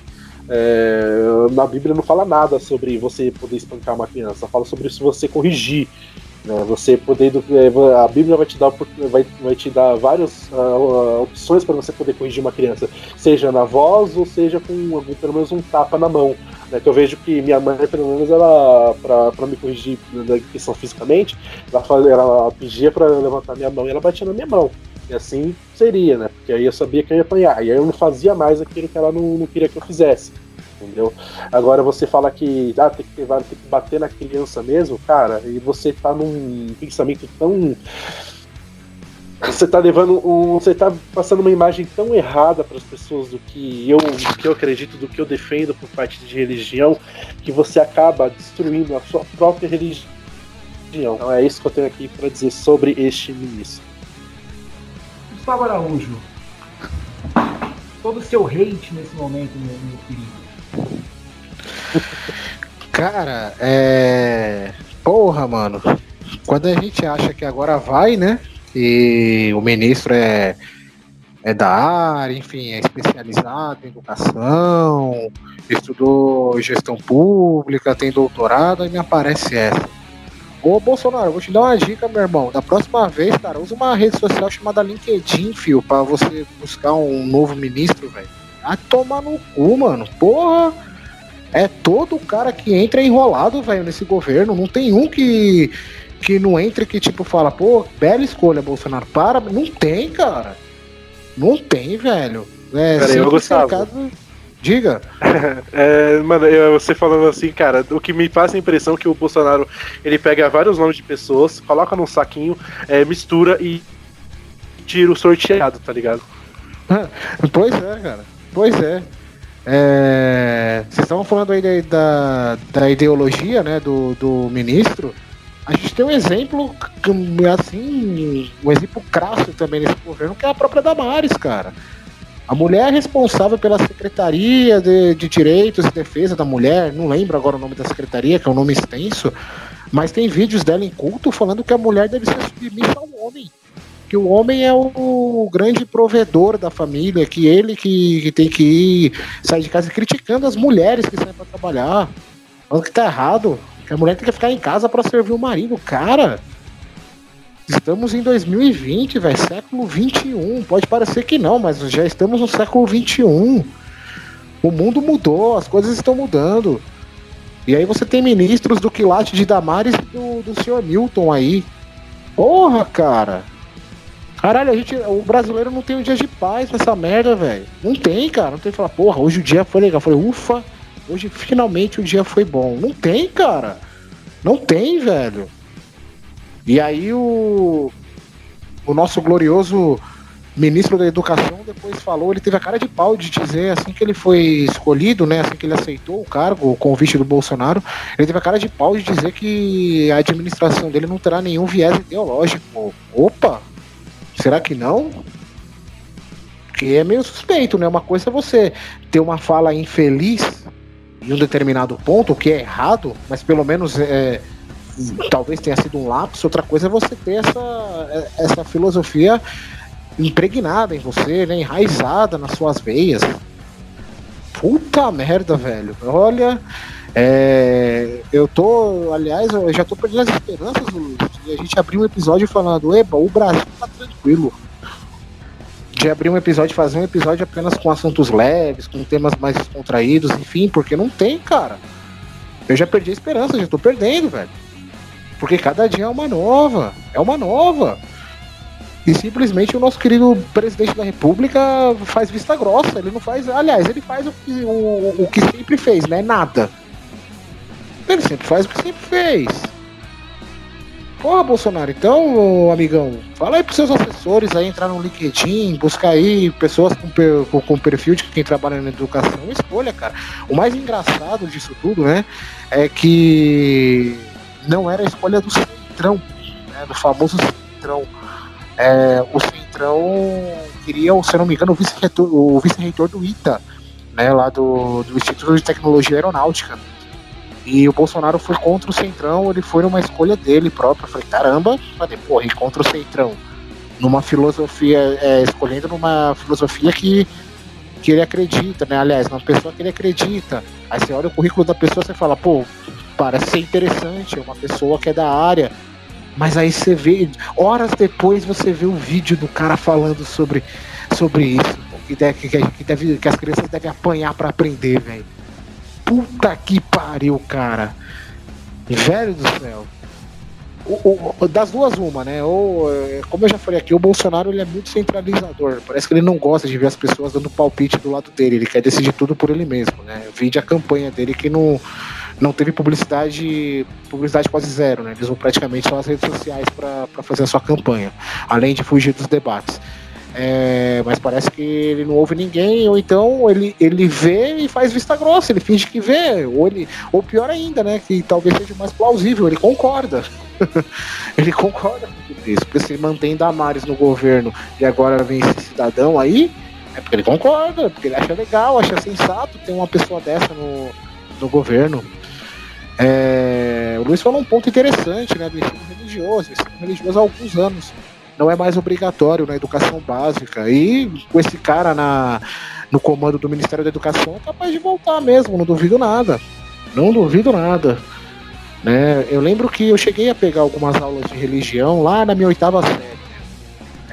É, na Bíblia não fala nada sobre você poder espancar uma criança, fala sobre se você corrigir. Né? Você poder é, a Bíblia vai te dar vai, vai te dar várias uh, opções para você poder corrigir uma criança, seja na voz ou seja com pelo menos um tapa na mão. Né? Que eu vejo que minha mãe, pelo menos, ela para me corrigir na questão fisicamente, ela, faz, ela pedia para levantar minha mão e ela batia na minha mão. E assim seria, né? Porque aí eu sabia que eu ia apanhar. E aí eu não fazia mais aquilo que ela não, não queria que eu fizesse entendeu? Agora você fala que ah, tem que ter tem que bater na criança mesmo, cara, e você tá num pensamento tão você tá levando um, você tá passando uma imagem tão errada para as pessoas do que eu do que eu acredito, do que eu defendo por parte de religião, que você acaba destruindo a sua própria religião. Então é isso que eu tenho aqui para dizer sobre este ministro. Gustavo Araújo, todo o seu hate nesse momento, meu, meu querido. Cara, é. Porra, mano. Quando a gente acha que agora vai, né? E o ministro é, é da área, enfim, é especializado em educação, estudou gestão pública, tem doutorado, aí me aparece essa. Ô Bolsonaro, vou te dar uma dica, meu irmão. Da próxima vez, cara, usa uma rede social chamada LinkedIn, fio, pra você buscar um novo ministro, velho. Vai tomar no cu, mano. Porra! É todo cara que entra enrolado, velho, nesse governo. Não tem um que, que não entre que, tipo, fala, pô, bela escolha, Bolsonaro. Para. Não tem, cara. Não tem, velho. É, Peraí, eu gostava. Diga. é, mano, você falando assim, cara, o que me passa a impressão é que o Bolsonaro ele pega vários nomes de pessoas, coloca num saquinho, é, mistura e tira o sorteado, tá ligado? pois é, cara. Pois é. É, vocês estavam falando aí da, da ideologia né, do, do ministro. A gente tem um exemplo, assim, um exemplo crasso também nesse governo, que é a própria Damares, cara. A mulher é responsável pela Secretaria de, de Direitos e Defesa da Mulher, não lembro agora o nome da secretaria, que é um nome extenso, mas tem vídeos dela em culto falando que a mulher deve ser submissa ao homem que o homem é o grande provedor da família, que ele que, que tem que ir sair de casa criticando as mulheres que saem para trabalhar, falando que tá errado, que a mulher tem que ficar em casa para servir o marido. Cara, estamos em 2020, velho, século 21. Pode parecer que não, mas já estamos no século 21. O mundo mudou, as coisas estão mudando. E aí você tem ministros do quilate de Damares e do, do senhor Milton aí. Porra, cara. Caralho, a gente, o brasileiro não tem um dia de paz nessa merda, velho. Não tem, cara. Não tem que falar, porra, hoje o dia foi legal. Eu falei, ufa, hoje finalmente o dia foi bom. Não tem, cara. Não tem, velho. E aí o, o nosso glorioso ministro da Educação depois falou, ele teve a cara de pau de dizer, assim que ele foi escolhido, né, assim que ele aceitou o cargo, o convite do Bolsonaro, ele teve a cara de pau de dizer que a administração dele não terá nenhum viés ideológico. Opa, Será que não? Porque é meio suspeito, né? Uma coisa é você ter uma fala infeliz em um determinado ponto, o que é errado, mas pelo menos é, talvez tenha sido um lápis. Outra coisa é você ter essa, essa filosofia impregnada em você, né? enraizada nas suas veias. Puta merda, velho. Olha, é, eu tô, aliás, eu já tô perdendo as esperanças, Luiz, de a gente abrir um episódio falando, eba, o Brasil tá tranquilo. De abrir um episódio, fazer um episódio apenas com assuntos leves, com temas mais descontraídos, enfim, porque não tem, cara. Eu já perdi a esperança, já tô perdendo, velho. Porque cada dia é uma nova, é uma nova. E simplesmente o nosso querido presidente da República faz vista grossa. Ele não faz. Aliás, ele faz o que, o, o que sempre fez, né? Nada. Ele sempre faz o que sempre fez. Porra, Bolsonaro, então, amigão, fala aí pros seus assessores aí entrar no LinkedIn, buscar aí pessoas com, com, com perfil de quem trabalha na educação. Escolha, cara. O mais engraçado disso tudo, né, é que não era a escolha do Centrão, né, do famoso Centrão. É, o Centrão queria, se não me engano, o vice-reitor vice do ITA, né, lá do, do Instituto de Tecnologia Aeronáutica. E o Bolsonaro foi contra o Centrão, ele foi numa escolha dele próprio. Eu falei, caramba, falei, porra, e contra o Centrão? Numa filosofia, é, escolhendo numa filosofia que, que ele acredita, né? Aliás, uma pessoa que ele acredita. Aí você olha o currículo da pessoa e fala, pô, parece ser interessante, é uma pessoa que é da área. Mas aí você vê, horas depois você vê o vídeo do cara falando sobre, sobre isso. Que, deve, que, deve, que as crianças devem apanhar para aprender, velho. Puta que pariu, cara. Velho do céu. O, o, das duas, uma, né? Ou, é, como eu já falei aqui, o Bolsonaro ele é muito centralizador. Parece que ele não gosta de ver as pessoas dando palpite do lado dele. Ele quer decidir tudo por ele mesmo, né? Vide a campanha dele que não, não teve publicidade, publicidade quase zero, né? Eles usam praticamente só as redes sociais para fazer a sua campanha, além de fugir dos debates. É, mas parece que ele não ouve ninguém, ou então ele, ele vê e faz vista grossa, ele finge que vê, ou, ele, ou pior ainda, né? Que talvez seja mais plausível, ele concorda. ele concorda com tudo isso, porque se mantém Damares no governo e agora vem esse cidadão aí, é porque ele concorda, porque ele acha legal, acha sensato ter uma pessoa dessa no, no governo. É, o Luiz falou um ponto interessante, né, do ensino religioso, ensino religioso há alguns anos não é mais obrigatório na educação básica. E com esse cara na, no comando do Ministério da Educação, é capaz de voltar mesmo, não duvido nada. Não duvido nada. Né? Eu lembro que eu cheguei a pegar algumas aulas de religião lá na minha oitava série.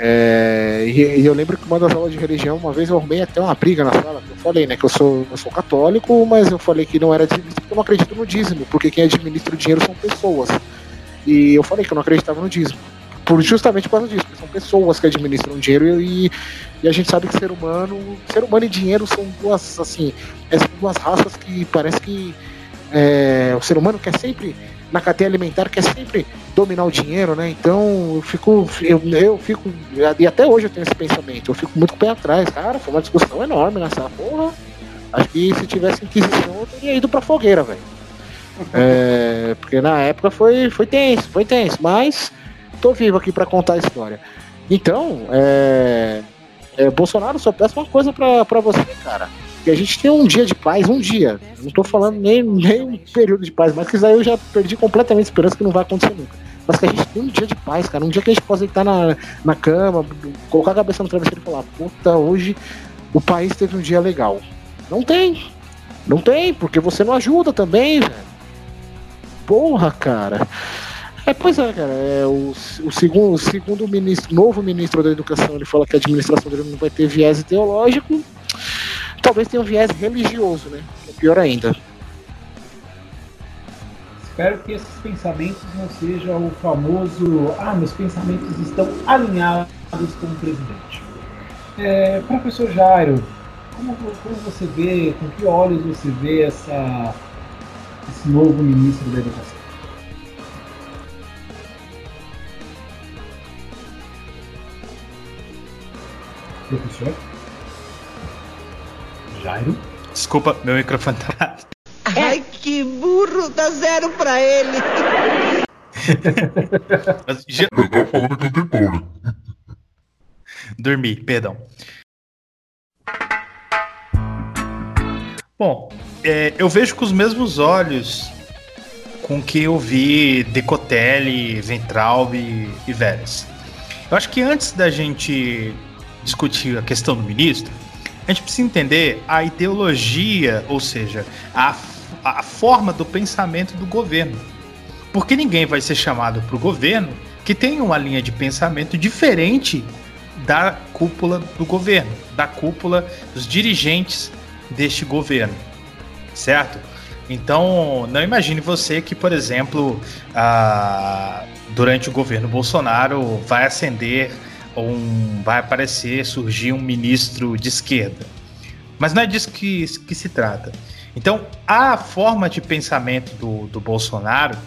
É, e, e, eu lembro que uma das aulas de religião, uma vez eu arrumei até uma briga na sala. Eu falei, né, que eu sou, eu sou católico, mas eu falei que não era dizimista porque eu não acredito no dízimo, porque quem administra o dinheiro são pessoas. E eu falei que eu não acreditava no dízimo por justamente por causa disso. São pessoas que administram dinheiro e, e a gente sabe que ser humano, ser humano e dinheiro são duas assim, é, são duas raças que parece que É, o ser humano quer sempre, na cadeia alimentar, quer sempre dominar o dinheiro, né? Então eu fico, eu, eu fico, e até hoje eu tenho esse pensamento, eu fico muito com o pé atrás, cara. Foi uma discussão enorme nessa porra. Acho que se tivesse Inquisição eu teria ido pra fogueira, velho. É, porque na época foi, foi tenso, foi tenso, mas tô vivo aqui para contar a história. Então, é, é, Bolsonaro só peço uma coisa para você, cara. Que a gente tem um dia de paz, um dia. Não tô falando nem, nem um período de paz, mas que isso aí eu já perdi completamente a esperança que não vai acontecer nunca. Mas que a gente tem um dia de paz, cara. Um dia que a gente possa estar na, na cama, colocar a cabeça no travesseiro e falar, puta, hoje o país teve um dia legal. Não tem. Não tem, porque você não ajuda também, velho porra, cara. É, pois é, cara. É, o, o, segundo, o segundo ministro, novo ministro da Educação, ele fala que a administração dele não vai ter viés ideológico. Talvez tenha um viés religioso, né? É pior ainda. Espero que esses pensamentos não sejam o famoso Ah, meus pensamentos estão alinhados com o presidente. É, professor Jairo, como, como você vê, com que olhos você vê essa esse novo ministro da Educação? Professor? Jairo? Desculpa, meu microfone tá. Ai, que burro! Dá zero pra ele! Já... falando que eu tenho Dormi, perdão. Bom, é, eu vejo com os mesmos olhos com que eu vi Decotelli, Ventralbe e Vélez. Eu acho que antes da gente discutir a questão do ministro, a gente precisa entender a ideologia, ou seja, a, a forma do pensamento do governo. Porque ninguém vai ser chamado para o governo que tem uma linha de pensamento diferente da cúpula do governo, da cúpula dos dirigentes deste governo certo? Então, não imagine você que, por exemplo, ah, durante o governo Bolsonaro vai ascender um, vai aparecer, surgir um ministro de esquerda. Mas não é disso que, que se trata. Então, a forma de pensamento do, do Bolsonaro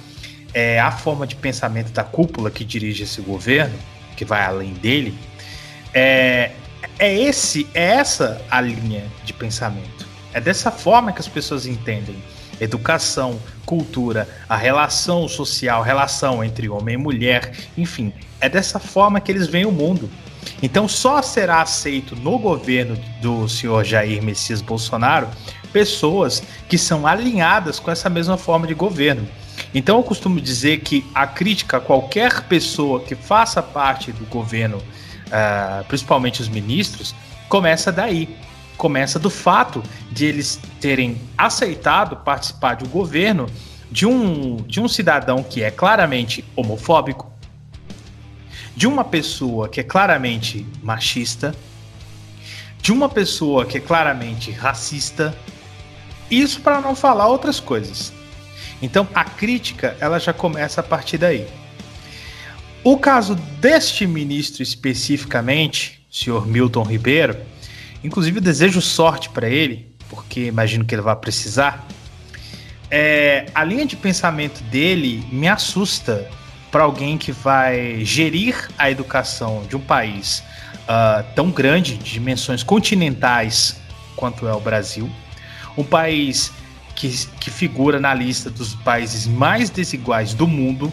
é a forma de pensamento da cúpula que dirige esse governo, que vai além dele, é, é esse é essa a linha de pensamento. É dessa forma que as pessoas entendem educação, cultura, a relação social, relação entre homem e mulher, enfim, é dessa forma que eles veem o mundo. Então só será aceito no governo do senhor Jair Messias Bolsonaro pessoas que são alinhadas com essa mesma forma de governo. Então eu costumo dizer que a crítica a qualquer pessoa que faça parte do governo, uh, principalmente os ministros, começa daí começa do fato de eles terem aceitado participar de um governo de um, de um cidadão que é claramente homofóbico, de uma pessoa que é claramente machista, de uma pessoa que é claramente racista, isso para não falar outras coisas. Então a crítica ela já começa a partir daí. O caso deste ministro especificamente, senhor Milton Ribeiro, Inclusive, desejo sorte para ele, porque imagino que ele vai precisar. É, a linha de pensamento dele me assusta para alguém que vai gerir a educação de um país uh, tão grande, de dimensões continentais quanto é o Brasil, um país que, que figura na lista dos países mais desiguais do mundo,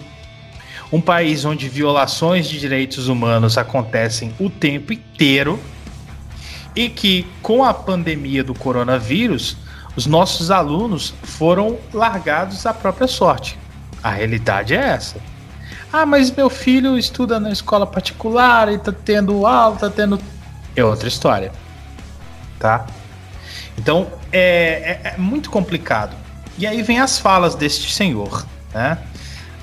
um país onde violações de direitos humanos acontecem o tempo inteiro e que com a pandemia do coronavírus, os nossos alunos foram largados à própria sorte. A realidade é essa. Ah, mas meu filho estuda na escola particular e tá tendo aula, tá tendo. É outra história. Tá? Então é, é, é muito complicado. E aí vem as falas deste senhor. Né?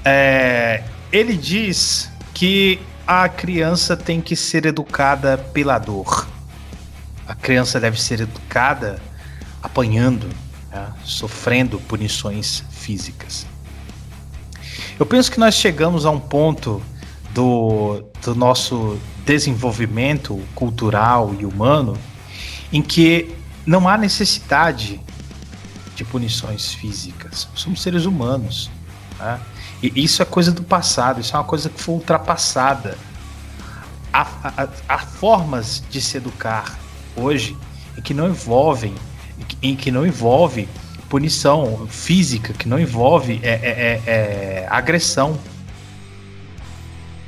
É, ele diz que a criança tem que ser educada pela dor a criança deve ser educada apanhando, né, sofrendo punições físicas. Eu penso que nós chegamos a um ponto do, do nosso desenvolvimento cultural e humano em que não há necessidade de punições físicas. Somos seres humanos. Tá? E isso é coisa do passado, isso é uma coisa que foi ultrapassada. Há, há, há formas de se educar hoje em que não envolvem, em que não envolve punição física, que não envolve é, é, é, é agressão.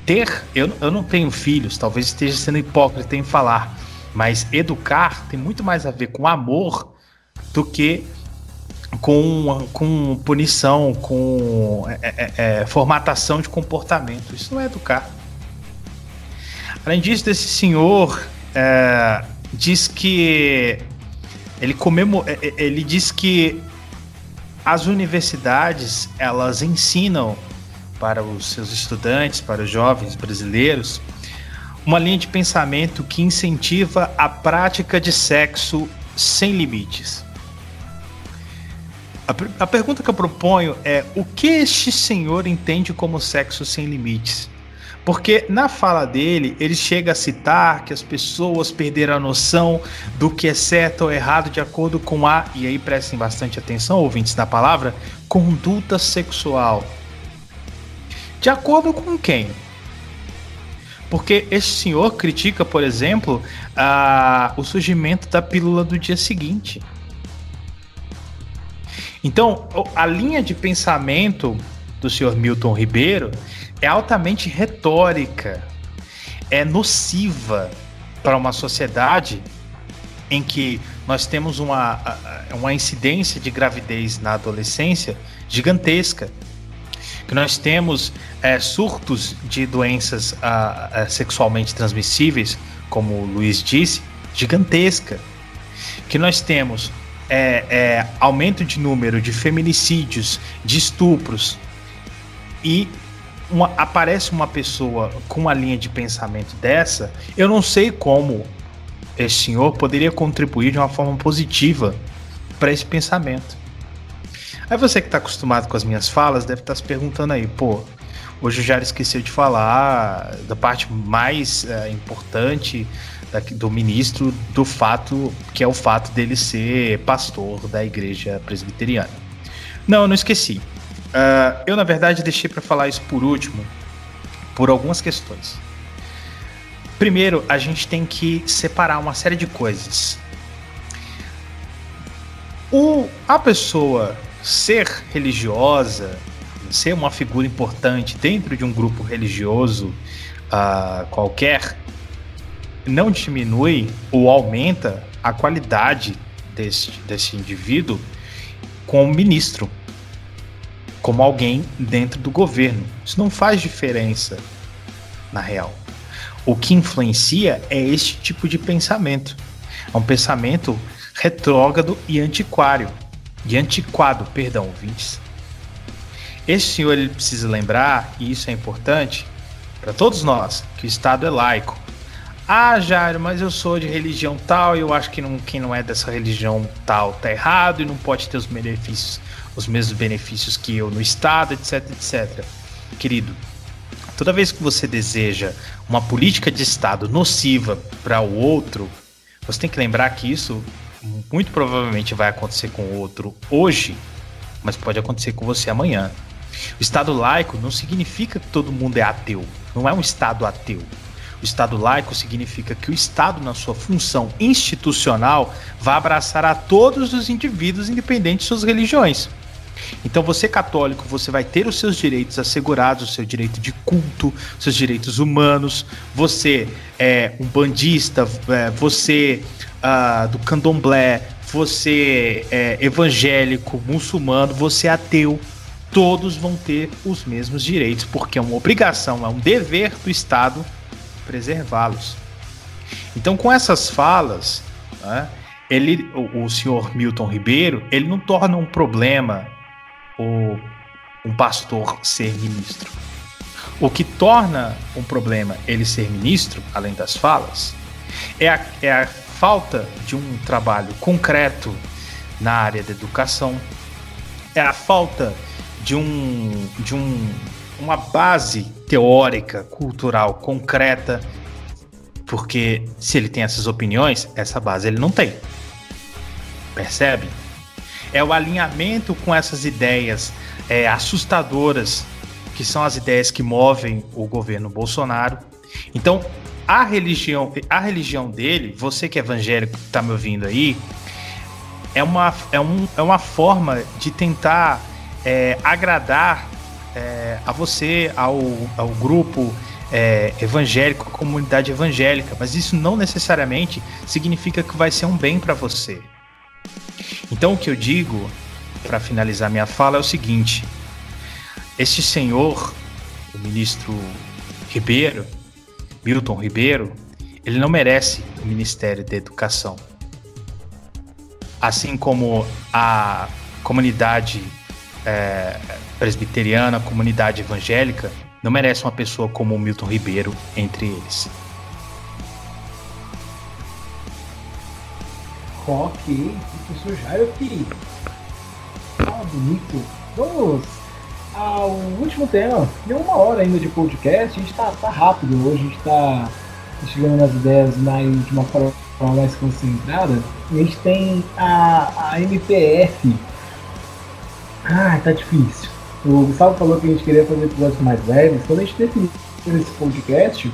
Ter, eu, eu não tenho filhos, talvez esteja sendo hipócrita em falar, mas educar tem muito mais a ver com amor do que com, com punição, com é, é, formatação de comportamento. Isso não é educar. Além disso, esse senhor diz que ele comemor, é, é, ele diz que as universidades elas ensinam para os seus estudantes, para os jovens brasileiros, uma linha de pensamento que incentiva a prática de sexo sem limites. A, a pergunta que eu proponho é: o que este senhor entende como sexo sem limites? Porque na fala dele, ele chega a citar que as pessoas perderam a noção do que é certo ou errado de acordo com a, e aí prestem bastante atenção, ouvintes da palavra, conduta sexual. De acordo com quem? Porque esse senhor critica, por exemplo, a, o surgimento da pílula do dia seguinte. Então, a linha de pensamento do senhor Milton Ribeiro é altamente retórica, é nociva para uma sociedade em que nós temos uma, uma incidência de gravidez na adolescência gigantesca, que nós temos é, surtos de doenças a, a, sexualmente transmissíveis, como o Luiz disse, gigantesca, que nós temos é, é, aumento de número de feminicídios, de estupros, e uma, aparece uma pessoa com uma linha de pensamento dessa, eu não sei como esse senhor poderia contribuir de uma forma positiva para esse pensamento. Aí você que está acostumado com as minhas falas deve estar tá se perguntando aí, pô, hoje o Jair esqueceu de falar da parte mais é, importante do ministro do fato que é o fato dele ser pastor da igreja presbiteriana. Não, eu não esqueci. Uh, eu, na verdade, deixei para falar isso por último, por algumas questões. Primeiro, a gente tem que separar uma série de coisas. O, a pessoa ser religiosa, ser uma figura importante dentro de um grupo religioso uh, qualquer, não diminui ou aumenta a qualidade desse, desse indivíduo como ministro, como alguém dentro do governo. Isso não faz diferença na real. O que influencia é este tipo de pensamento. É um pensamento retrógrado e antiquário. E antiquado, perdão, ouvintes. Este senhor ele precisa lembrar, e isso é importante para todos nós, que o Estado é laico. Ah, Jairo, mas eu sou de religião tal e eu acho que não, quem não é dessa religião tal tá errado e não pode ter os benefícios, os mesmos benefícios que eu no Estado, etc, etc. Querido, toda vez que você deseja uma política de Estado nociva para o outro, você tem que lembrar que isso muito provavelmente vai acontecer com o outro hoje, mas pode acontecer com você amanhã. O Estado laico não significa que todo mundo é ateu. Não é um Estado ateu. O Estado laico significa que o Estado, na sua função institucional, vai abraçar a todos os indivíduos, independente de suas religiões. Então, você católico, você vai ter os seus direitos assegurados, o seu direito de culto, seus direitos humanos. Você é um bandista, é, você uh, do candomblé, você é evangélico, muçulmano, você é ateu. Todos vão ter os mesmos direitos, porque é uma obrigação, é um dever do Estado preservá-los. Então, com essas falas, né, ele, o, o, senhor Milton Ribeiro, ele não torna um problema o, um pastor ser ministro. O que torna um problema ele ser ministro, além das falas, é a, é a falta de um trabalho concreto na área da educação, é a falta de um, de um uma base teórica, cultural, concreta, porque se ele tem essas opiniões, essa base ele não tem. Percebe? É o alinhamento com essas ideias é, assustadoras, que são as ideias que movem o governo Bolsonaro. Então, a religião, a religião dele, você que é evangélico que está me ouvindo aí, é uma, é, um, é uma forma de tentar é, agradar é, a você, ao, ao grupo é, evangélico, à comunidade evangélica, mas isso não necessariamente significa que vai ser um bem para você. Então, o que eu digo, para finalizar minha fala, é o seguinte: este senhor, o ministro Ribeiro, Milton Ribeiro, ele não merece o Ministério da Educação. Assim como a comunidade é, presbiteriana, a comunidade evangélica, não merece uma pessoa como o Milton Ribeiro entre eles. Ok, professor Jairo querido. Ah, bonito. Vamos ao último tema. Deu uma hora ainda de podcast, a gente tá, tá rápido hoje, a gente tá chegando nas ideias mais de uma forma mais concentrada. E a gente tem a, a MPF. Ah, tá difícil. O Gustavo falou que a gente queria fazer episódios mais leves. Quando a gente definiu esse podcast,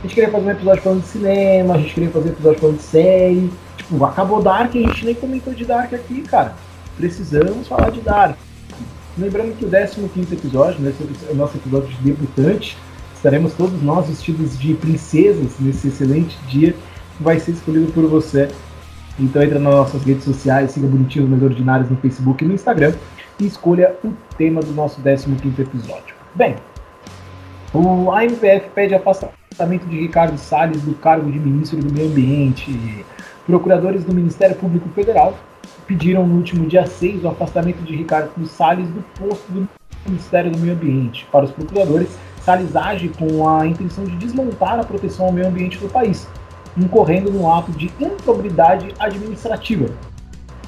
a gente queria fazer um episódio falando de cinema, a gente queria fazer um episódio falando de série. Tipo, acabou Dark a gente nem comentou de Dark aqui, cara. Precisamos falar de Dark. Lembrando que o 15 episódio, né, o nosso episódio de debutante, estaremos todos nós vestidos de princesas nesse excelente dia vai ser escolhido por você. Então entra nas nossas redes sociais, siga Bonitinhos Mais Ordinários no Facebook e no Instagram e escolha o tema do nosso 15 episódio. Bem, o AMPF pede afastamento de Ricardo Salles do cargo de ministro do Meio Ambiente. Procuradores do Ministério Público Federal pediram no último dia 6 o afastamento de Ricardo Salles do posto do Ministério do Meio Ambiente. Para os procuradores, Salles age com a intenção de desmontar a proteção ao meio ambiente do país, incorrendo no ato de improbidade administrativa.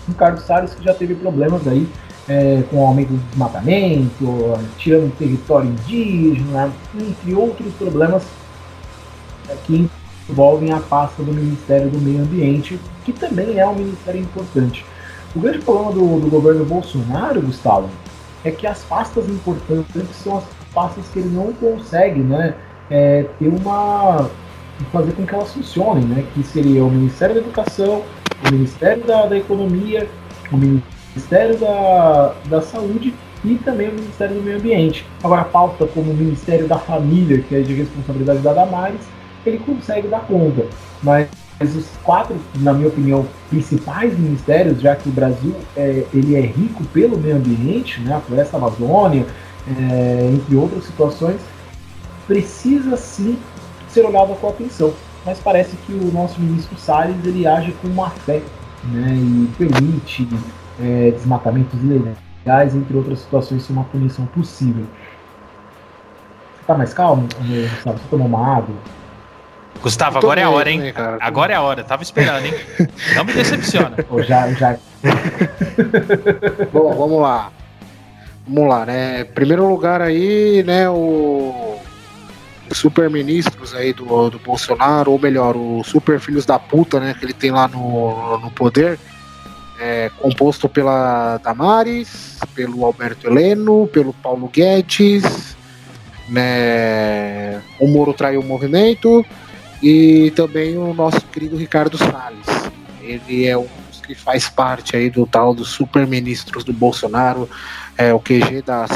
Ricardo Salles que já teve problemas aí é, com o aumento do desmatamento, tirando território indígena, entre outros problemas que envolvem a pasta do Ministério do Meio Ambiente, que também é um ministério importante. O grande problema do, do governo Bolsonaro, Gustavo, é que as pastas importantes são as pastas que ele não consegue né, é, ter uma. fazer com que elas funcionem, né? Que seria o Ministério da Educação, o Ministério da, da Economia, o Ministério da, da Saúde e também o Ministério do Meio Ambiente. Agora, pauta como o Ministério da Família, que é de responsabilidade da Damares, ele consegue dar conta. Mas os quatro, na minha opinião, principais ministérios, já que o Brasil é, ele é rico pelo meio ambiente, né, a floresta amazônia, é, entre outras situações, precisa sim ser olhado com atenção. Mas parece que o nosso ministro Salles ele age com má fé né, e permite é, desmatamentos ilegais, entre outras situações, sem uma punição possível. Você tá mais calmo, Gustavo? Você tomou uma água? Gustavo, agora é a hora, hein? Cara, agora é a hora, tava esperando, hein? Não me decepciona. Pô, já, já. Bom, vamos lá. Vamos lá, né? Primeiro lugar aí, né, o super ministros aí do, do Bolsonaro, ou melhor, o super filhos da puta, né, que ele tem lá no, no poder, é composto pela Damares, pelo Alberto Heleno, pelo Paulo Guedes, né, o Moro traiu o movimento, e também o nosso querido Ricardo Salles. Ele é um dos que faz parte aí do tal dos super ministros do Bolsonaro, é o QG da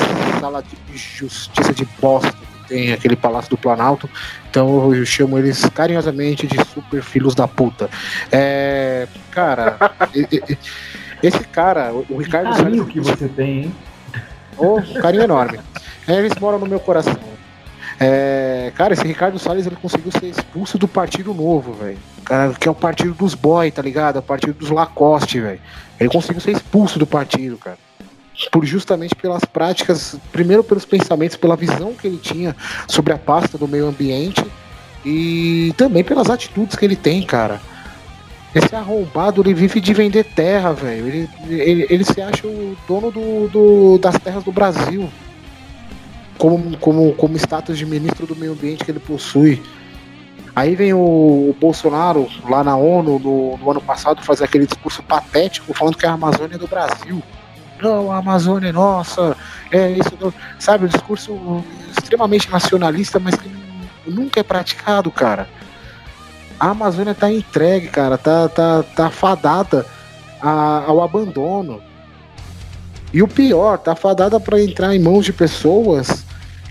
sala de justiça de bosta que tem aquele Palácio do Planalto. Então eu chamo eles carinhosamente de super filhos da puta. É, cara, esse cara, o Ricardo Salles. que você tem, hein? Oh, carinho enorme. É, eles moram no meu coração. É, cara, esse Ricardo Salles ele conseguiu ser expulso do Partido Novo, velho. Que é o partido dos boy, tá ligado? É o partido dos Lacoste, velho. Ele conseguiu ser expulso do partido, cara. Por justamente pelas práticas, primeiro pelos pensamentos, pela visão que ele tinha sobre a pasta do meio ambiente e também pelas atitudes que ele tem, cara. Esse arrombado, ele vive de vender terra, velho. Ele, ele, ele se acha o dono do, do, das terras do Brasil como, como, como status de ministro do meio ambiente que ele possui. Aí vem o, Bolsonaro lá na ONU no, no, ano passado fazer aquele discurso patético falando que a Amazônia é do Brasil. Não, a Amazônia é nossa, é isso, sabe? Um discurso extremamente nacionalista, mas que nunca é praticado, cara. A Amazônia tá entregue, cara, tá, tá, tá fadada a, ao abandono. E o pior, tá fadada para entrar em mãos de pessoas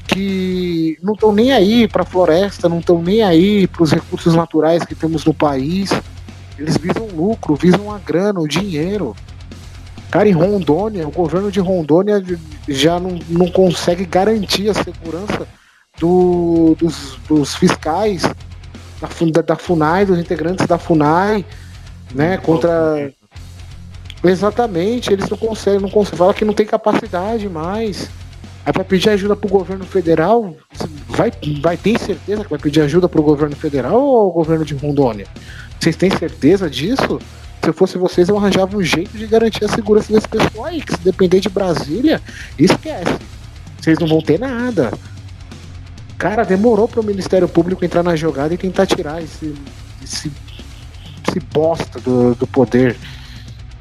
que não estão nem aí para a floresta, não estão nem aí para os recursos naturais que temos no país. Eles visam lucro, visam a grana, o dinheiro. Cara, em Rondônia, o governo de Rondônia já não, não consegue garantir a segurança do, dos, dos fiscais da, da FUNAI, dos integrantes da FUNAI, né, contra... Exatamente, eles não conseguem, não conseguem, fala que não tem capacidade mais. Aí para pedir ajuda pro governo federal, vai, vai ter certeza que vai pedir ajuda pro governo federal ou ao governo de Rondônia? Vocês têm certeza disso? Se eu fosse vocês, eu arranjava um jeito de garantir a segurança desse pessoal aí, que se depender de Brasília, esquece. Vocês não vão ter nada. Cara, demorou para o Ministério Público entrar na jogada e tentar tirar esse, esse, esse bosta do, do poder.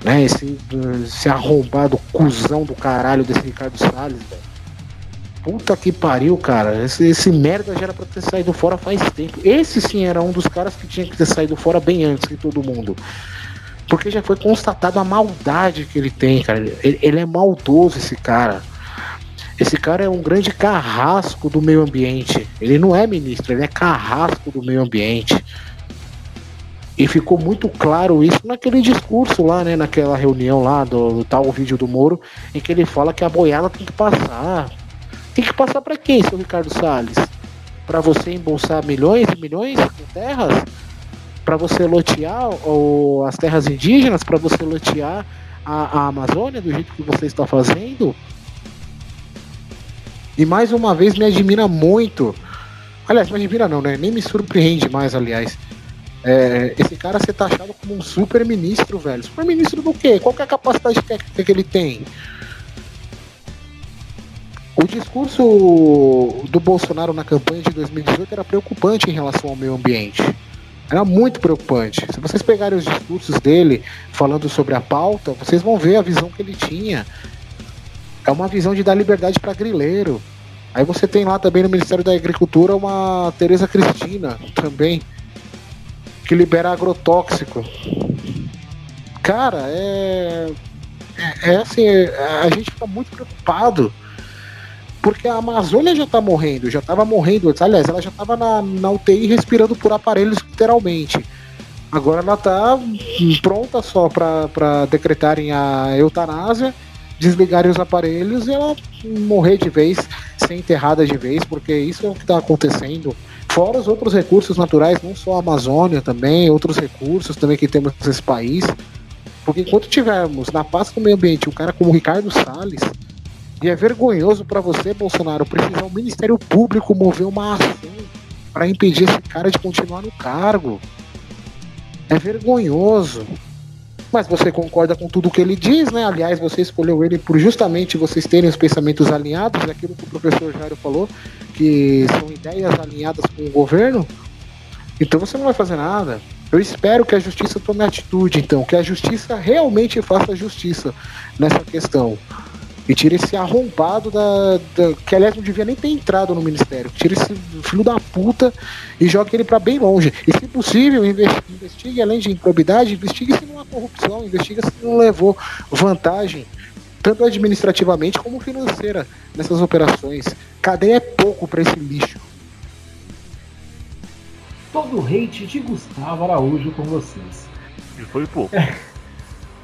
Né? Esse, esse arrombado cuzão do caralho desse Ricardo Salles, velho. Puta que pariu, cara. Esse, esse merda já era pra ter saído fora faz tempo. Esse sim era um dos caras que tinha que ter saído fora bem antes que todo mundo. Porque já foi constatado a maldade que ele tem, cara. Ele, ele é maldoso, esse cara. Esse cara é um grande carrasco do meio ambiente. Ele não é ministro, ele é carrasco do meio ambiente. E ficou muito claro isso naquele discurso lá, né? Naquela reunião lá do, do tal vídeo do Moro, em que ele fala que a boiada tem que passar tem que passar para quem, seu Ricardo Salles? Para você embolsar milhões e milhões com terras? Para você lotear ou, as terras indígenas? Para você lotear a, a Amazônia do jeito que você está fazendo? E mais uma vez me admira muito. Aliás, me admira não, né? Nem me surpreende mais, aliás. É, esse cara ser taxado como um super ministro, velho. Super ministro do quê? Qual é a capacidade técnica que ele tem? O discurso do Bolsonaro na campanha de 2018 era preocupante em relação ao meio ambiente. Era muito preocupante. Se vocês pegarem os discursos dele falando sobre a pauta, vocês vão ver a visão que ele tinha. É uma visão de dar liberdade para grileiro. Aí você tem lá também no Ministério da Agricultura uma Tereza Cristina também, que libera agrotóxico. Cara, é. É, é assim, a gente fica muito preocupado porque a Amazônia já tá morrendo, já tava morrendo, aliás, ela já tava na, na UTI respirando por aparelhos literalmente. Agora ela tá pronta só para decretarem a eutanásia, desligarem os aparelhos e ela morrer de vez, ser enterrada de vez, porque isso é o que está acontecendo. Fora os outros recursos naturais, não só a Amazônia também, outros recursos também que temos nesse país. Porque enquanto tivermos na pasta do meio ambiente um cara como Ricardo Salles, e é vergonhoso para você, Bolsonaro, precisar o Ministério Público mover uma ação para impedir esse cara de continuar no cargo. É vergonhoso. Mas você concorda com tudo que ele diz, né? Aliás, você escolheu ele por justamente vocês terem os pensamentos alinhados, aquilo que o professor Jairo falou, que são ideias alinhadas com o governo. Então você não vai fazer nada. Eu espero que a justiça tome atitude, então, que a justiça realmente faça justiça nessa questão. E tira esse arrombado da, da, Que aliás não devia nem ter entrado no ministério. Tira esse filho da puta e joga ele para bem longe. E se possível, investigue, além de improbidade, investigue se não há corrupção, investigue se não levou vantagem, tanto administrativamente como financeira, nessas operações. Cadeia é pouco para esse lixo. Todo hate de Gustavo Araújo com vocês. E foi pouco.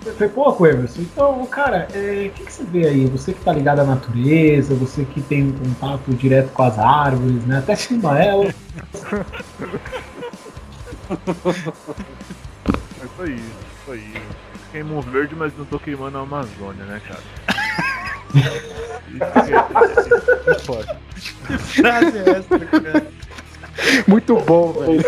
É. Foi pouco, Emerson. Então, cara, o é, que, que, você vê aí? Você que tá ligado à natureza, você que tem um contato direto com as árvores, né? Até ela. É isso aí, isso aí. Queimou verde, mas não tô queimando a Amazônia, né, cara? Isso é, Que frase é essa, cara? Muito bom, velho.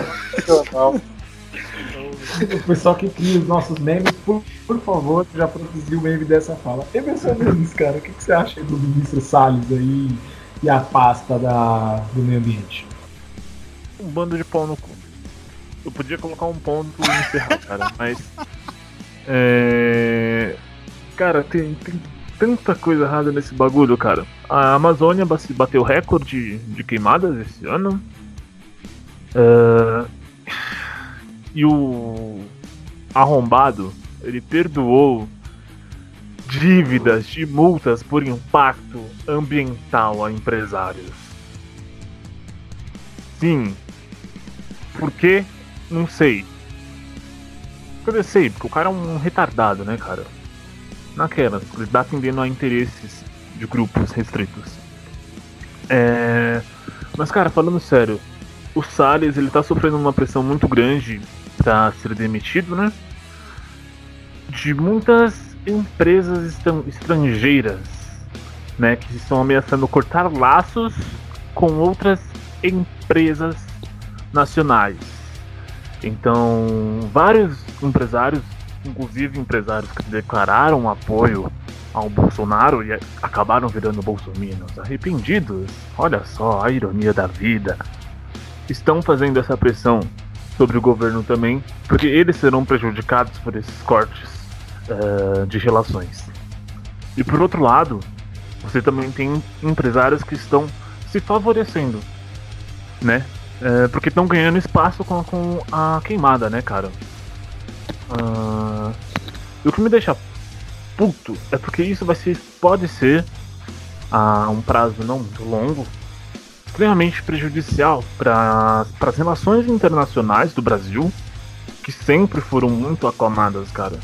O pessoal que cria os nossos memes, por, por favor, já produziu o meme dessa fala. Emerson Nunes, cara, o que, que, você acha do ministro Salles aí e a pasta da, do meio ambiente? Um bando de pau no cu. eu podia colocar um ponto e encerrar, cara, mas. É. Cara, tem, tem tanta coisa errada nesse bagulho, cara. A Amazônia bateu recorde de queimadas esse ano. Uh, e o arrombado, ele perdoou dívidas de multas por impacto ambiental a empresários. Sim. Por quê? Não sei. Eu sei, porque o cara é um retardado, né, cara? Naquelas, ele tá atendendo a interesses de grupos restritos. É... Mas, cara, falando sério, o Salles ele tá sofrendo uma pressão muito grande para ser demitido, né? De muitas empresas estrangeiras, né, que estão ameaçando cortar laços com outras empresas nacionais. Então, vários empresários, inclusive empresários que declararam apoio ao Bolsonaro e acabaram virando bolsominions arrependidos. Olha só a ironia da vida. Estão fazendo essa pressão sobre o governo também, porque eles serão prejudicados por esses cortes uh, de relações. E por outro lado, você também tem empresários que estão se favorecendo, né? Uh, porque estão ganhando espaço com, com, a queimada, né, cara? Uh, e o que me deixa puto é porque isso vai ser, pode ser a um prazo não muito longo, extremamente prejudicial para as relações internacionais do Brasil, que sempre foram muito aclamadas, cara.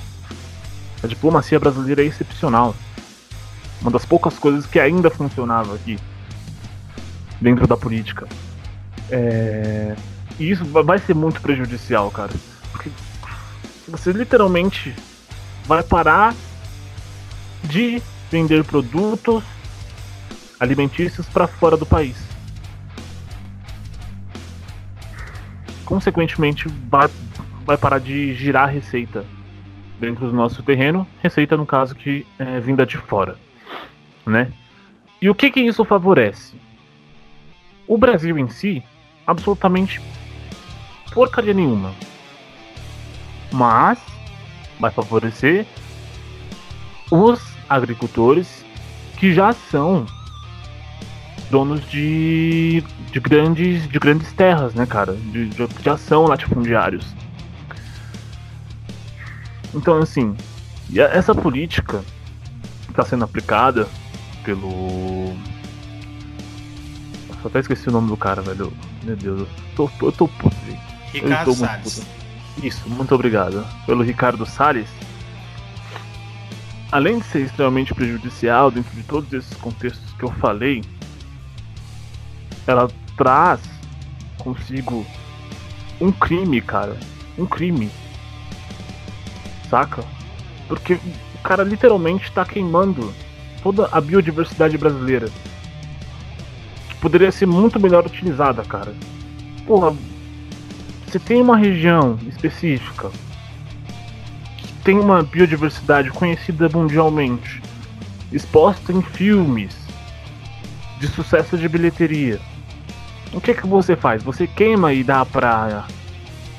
A diplomacia brasileira é excepcional. Uma das poucas coisas que ainda funcionava aqui dentro da política. É... E isso vai ser muito prejudicial, cara. Porque você literalmente vai parar de vender produtos alimentícios para fora do país. Consequentemente vai, vai parar de girar receita dentro do nosso terreno, receita no caso que é vinda de fora, né? E o que que isso favorece? O Brasil em si, absolutamente porcaria nenhuma. Mas vai favorecer os agricultores que já são donos de, de, grandes, de grandes terras, né, cara? De, de, de ação latifundiários. Então, assim, essa política está sendo aplicada pelo. Só até esqueci o nome do cara, velho. Meu Deus, eu tô, eu tô puto, Ricardo Salles. Isso, muito obrigado. Pelo Ricardo Salles. Além de ser extremamente prejudicial dentro de todos esses contextos que eu falei, ela traz consigo um crime, cara. Um crime. Saca? Porque o cara literalmente tá queimando toda a biodiversidade brasileira. Que poderia ser muito melhor utilizada, cara. Porra, você tem uma região específica que tem uma biodiversidade conhecida mundialmente, exposta em filmes de sucesso de bilheteria o que que você faz? Você queima e dá pra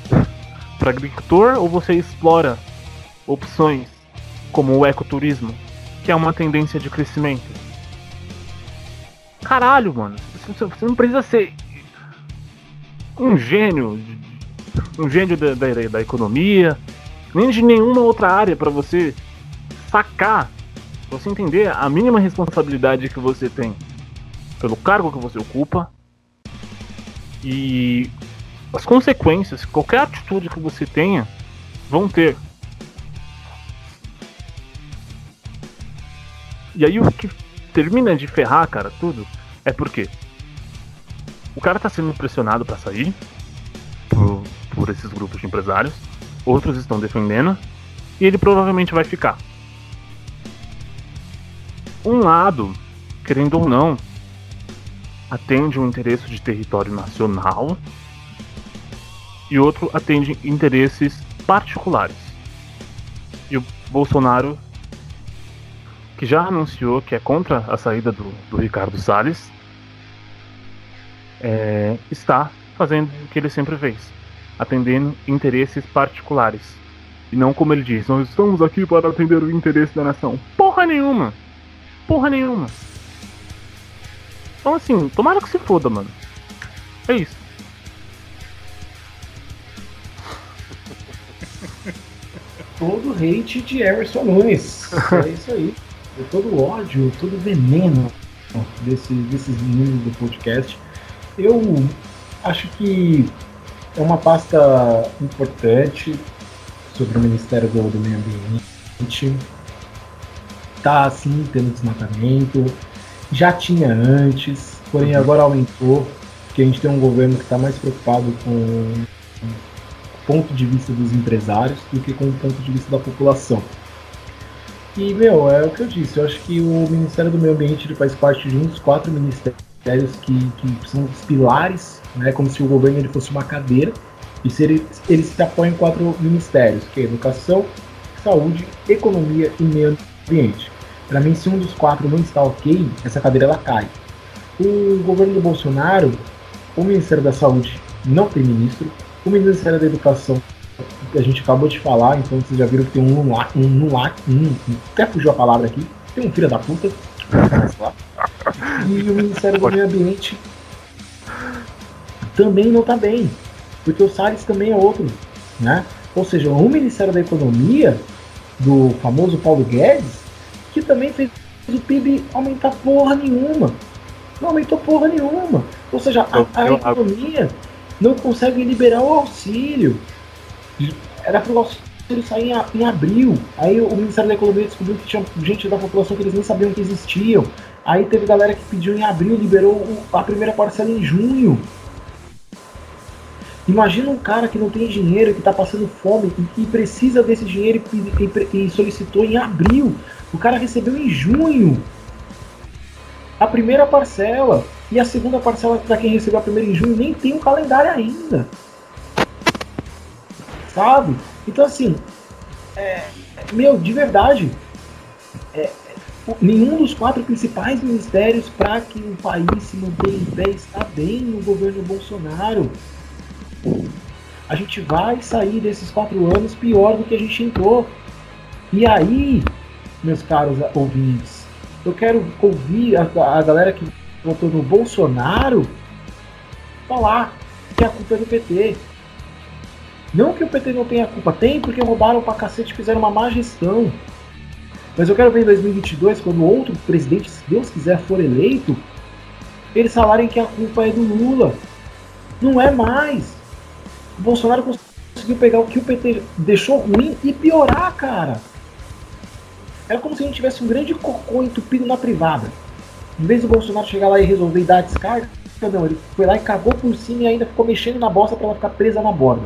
para agricultor ou você explora opções como o ecoturismo, que é uma tendência de crescimento? Caralho, mano, você não precisa ser um gênio, um gênio da, da, da economia, nem de nenhuma outra área para você sacar, você entender a mínima responsabilidade que você tem pelo cargo que você ocupa, e as consequências, qualquer atitude que você tenha, vão ter. E aí o que termina de ferrar, cara, tudo, é porque o cara tá sendo pressionado para sair por, por esses grupos de empresários, outros estão defendendo, e ele provavelmente vai ficar. Um lado, querendo ou não, atende um interesse de território nacional e outro atende interesses particulares. E o Bolsonaro, que já anunciou que é contra a saída do, do Ricardo Salles, é, está fazendo o que ele sempre fez: atendendo interesses particulares. E não como ele diz, nós estamos aqui para atender o interesse da nação. Porra nenhuma! Porra nenhuma! Então assim, tomara que se foda, mano. É isso. Todo hate de Emerson Nunes. É isso aí. É todo o ódio, todo veneno desse, desses meninos do podcast. Eu acho que é uma pasta importante sobre o Ministério do, do Meio Ambiente. Está assim tendo desmatamento. Já tinha antes, porém agora aumentou, porque a gente tem um governo que está mais preocupado com o ponto de vista dos empresários do que com o ponto de vista da população. E, meu, é o que eu disse, eu acho que o Ministério do Meio Ambiente ele faz parte de um dos quatro ministérios que, que são os pilares, né, como se o governo ele fosse uma cadeira, e se ele, eles se apoiam em quatro ministérios, que é Educação, Saúde, Economia e Meio Ambiente. Para mim, se um dos quatro não está ok, essa cadeira ela cai. O governo do Bolsonaro, o Ministério da Saúde não tem ministro, o Ministério da Educação a gente acabou de falar, então vocês já viram que tem um lá, um lá, um, até fugiu a palavra aqui, tem um filho da puta, e o Ministério do Meio Ambiente também não está bem, porque o Salles também é outro, né? Ou seja, o Ministério da Economia do famoso Paulo Guedes, que também fez o PIB aumentar porra nenhuma. Não aumentou porra nenhuma. Ou seja, a, a economia não consegue liberar o auxílio. Era para o auxílio sair em, em, abril. Aí o Ministério da Economia descobriu que tinha gente da população que eles nem sabiam que existiam. Aí teve galera que pediu em abril, liberou a primeira parcela em junho. Imagina um cara que não tem dinheiro, que está passando fome e precisa desse dinheiro e, e, e solicitou em abril. O cara recebeu em junho a primeira parcela. E a segunda parcela, para quem recebeu a primeira em junho, nem tem o um calendário ainda. Sabe? Então, assim, é, meu, de verdade, é, nenhum dos quatro principais ministérios para que o país se mantenha em pé está bem no governo Bolsonaro. A gente vai sair desses quatro anos pior do que a gente entrou. E aí, meus caros ouvintes, eu quero ouvir a, a galera que votou no Bolsonaro falar que a culpa é do PT. Não que o PT não tenha culpa, tem porque roubaram pra cacete e fizeram uma má gestão. Mas eu quero ver em 2022, quando outro presidente, se Deus quiser, for eleito, eles falarem que a culpa é do Lula. Não é mais. O Bolsonaro conseguiu pegar o que o PT deixou ruim e piorar, cara. Era como se a gente tivesse um grande cocô entupido na privada. Em vez do Bolsonaro chegar lá e resolver e dar a descarga, não, ele foi lá e cagou por cima e ainda ficou mexendo na bosta para ela ficar presa na borda.